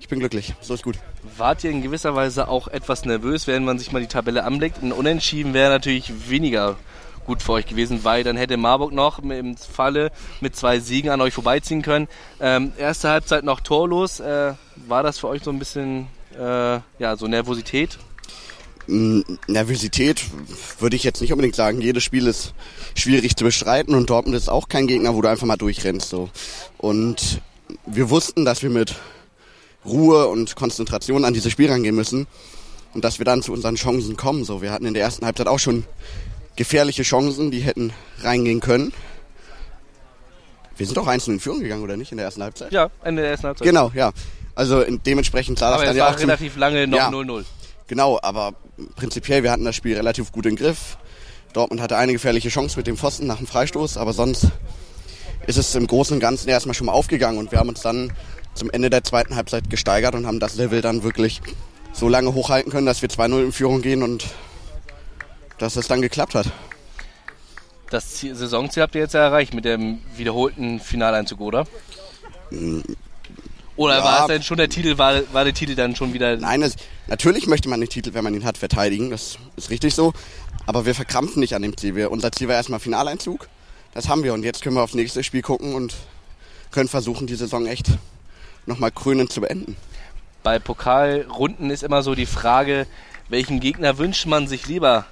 ich bin glücklich, so ist gut. Wart ihr in gewisser Weise auch etwas nervös, wenn man sich mal die Tabelle anblickt? Ein Unentschieden wäre natürlich weniger gut für euch gewesen, weil dann hätte Marburg noch im Falle mit zwei Siegen an euch vorbeiziehen können. Ähm, erste Halbzeit noch torlos. Äh, war das für euch so ein bisschen äh, ja, so Nervosität? Nervosität würde ich jetzt nicht unbedingt sagen. Jedes Spiel ist schwierig zu bestreiten und Dortmund ist auch kein Gegner, wo du einfach mal durchrennst. So. Und wir wussten, dass wir mit Ruhe und Konzentration an dieses Spiel rangehen müssen und dass wir dann zu unseren Chancen kommen. So, wir hatten in der ersten Halbzeit auch schon gefährliche Chancen, die hätten reingehen können. Wir sind doch einzeln in Führung gegangen, oder nicht, in der ersten Halbzeit? Ja, Ende der ersten Halbzeit. Genau, ja. Also in, dementsprechend sah das Aber ja war auch relativ lange noch Ja. 0-0. Genau, aber prinzipiell, wir hatten das Spiel relativ gut im Griff. Dortmund hatte eine gefährliche Chance mit dem Pfosten nach dem Freistoß, aber sonst ist es im Großen und Ganzen erstmal schon mal aufgegangen und wir haben uns dann zum Ende der zweiten Halbzeit gesteigert und haben das Level dann wirklich so lange hochhalten können, dass wir 2-0 in Führung gehen und dass es dann geklappt hat. Das Ziel, Saisonziel habt ihr jetzt ja erreicht mit dem wiederholten Finaleinzug, oder? Oder Ja. war es denn schon der Titel, war, war der Titel dann schon wieder... Nein, es, natürlich möchte man den Titel, wenn man ihn hat, verteidigen. Das ist richtig so. Aber wir verkrampfen nicht an dem Ziel. Wir, unser Ziel war erstmal Finaleinzug. Das haben wir. Und jetzt können wir aufs nächste Spiel gucken und können versuchen, die Saison echt nochmal krönend zu beenden. Bei Pokalrunden ist immer so die Frage, welchen Gegner wünscht man sich lieber?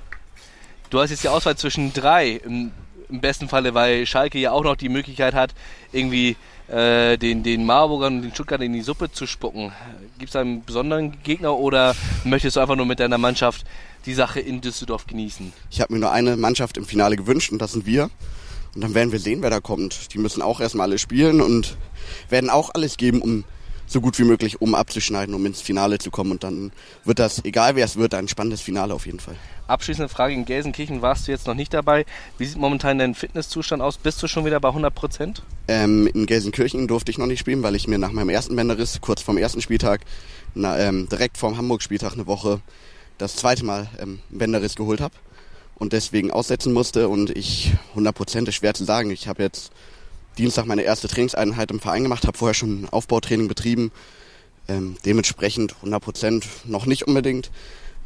Du hast jetzt die Auswahl zwischen drei, im, im besten Falle, weil Schalke ja auch noch die Möglichkeit hat, irgendwie äh, den, den Marburgern und den Stuttgartern in die Suppe zu spucken. Gibt es einen besonderen Gegner oder möchtest du einfach nur mit deiner Mannschaft die Sache in Düsseldorf genießen? Ich habe mir nur eine Mannschaft im Finale gewünscht und das sind wir. Und dann werden wir sehen, wer da kommt. Die müssen auch erstmal alle spielen und werden auch alles geben, um so gut wie möglich um abzuschneiden, um ins Finale zu kommen. Und dann wird das, egal wer es wird, ein spannendes Finale auf jeden Fall. Abschließende Frage, in Gelsenkirchen warst du jetzt noch nicht dabei. Wie sieht momentan dein Fitnesszustand aus? Bist du schon wieder bei 100 Prozent? Ähm, in Gelsenkirchen durfte ich noch nicht spielen, weil ich mir nach meinem ersten Bänderriss, kurz vorm ersten Spieltag, na, ähm, direkt vorm Hamburg-Spieltag eine Woche das zweite Mal ähm, einen Bänderriss geholt habe und deswegen aussetzen musste. Und ich, 100 Prozent ist schwer zu sagen. Ich habe jetzt Dienstag meine erste Trainingseinheit im Verein gemacht, habe vorher schon Aufbautraining betrieben. Ähm, dementsprechend 100 Prozent noch nicht unbedingt.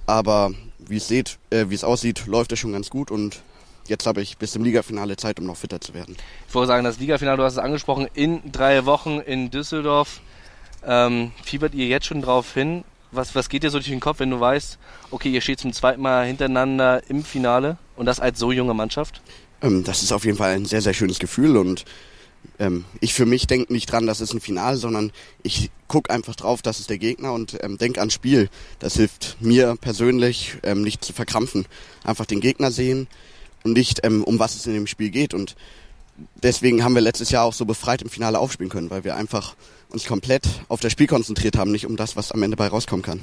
Aber wie es seht, äh, wie es aussieht, läuft es schon ganz gut und jetzt habe ich bis zum Ligafinale Zeit, um noch fitter zu werden. Ich wollte sagen, das Ligafinale, du hast es angesprochen, in drei Wochen in Düsseldorf. Ähm, fiebert ihr jetzt schon drauf hin? Was, was geht dir so durch den Kopf, wenn du weißt, okay, ihr steht zum zweiten Mal hintereinander im Finale und das als so junge Mannschaft? Ähm, das ist auf jeden Fall ein sehr, sehr schönes Gefühl und ähm, ich für mich denke nicht dran, das ist ein Finale, sondern ich gucke einfach drauf, das ist der Gegner und ähm, denke ans Spiel. Das hilft mir persönlich, ähm, nicht zu verkrampfen. Einfach den Gegner sehen und nicht, ähm, um was es in dem Spiel geht. Und deswegen haben wir letztes Jahr auch so befreit im Finale aufspielen können, weil wir einfach uns komplett auf das Spiel konzentriert haben, nicht um das, was am Ende bei rauskommen kann.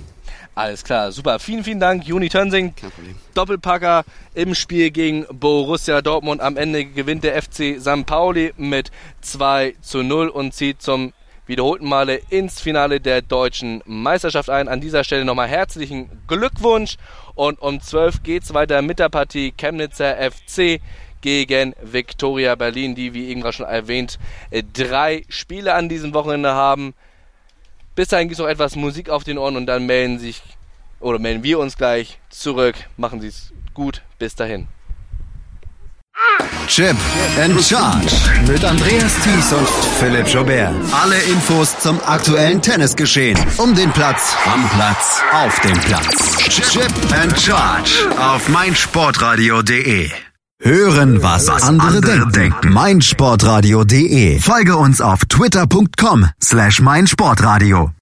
Alles klar, super. Vielen, vielen Dank, Juni Tönsing. Kein Problem. Doppelpacker im Spiel gegen Borussia Dortmund. Am Ende gewinnt der FC St. Pauli mit 2 zu 0 und zieht zum wiederholten Male ins Finale der deutschen Meisterschaft ein. An dieser Stelle nochmal herzlichen Glückwunsch. Und um 12 geht's weiter mit der Partie Chemnitzer FC gegen Viktoria Berlin, die, wie eben gerade schon erwähnt, äh, drei Spiele an diesem Wochenende haben. Bis dahin gibt es noch etwas Musik auf den Ohren und dann melden sich oder melden wir uns gleich zurück. Machen Sie es gut. Bis dahin. Chip and Charge mit Andreas Thies und Philipp Jobert. Alle Infos zum aktuellen Tennisgeschehen. Um den Platz, am Platz, auf dem Platz. Chip and Charge auf meinsportradio.de. Hören, was, andere, denken. meinsportradio.de. Folge uns auf twitter.com slash meinsportradio.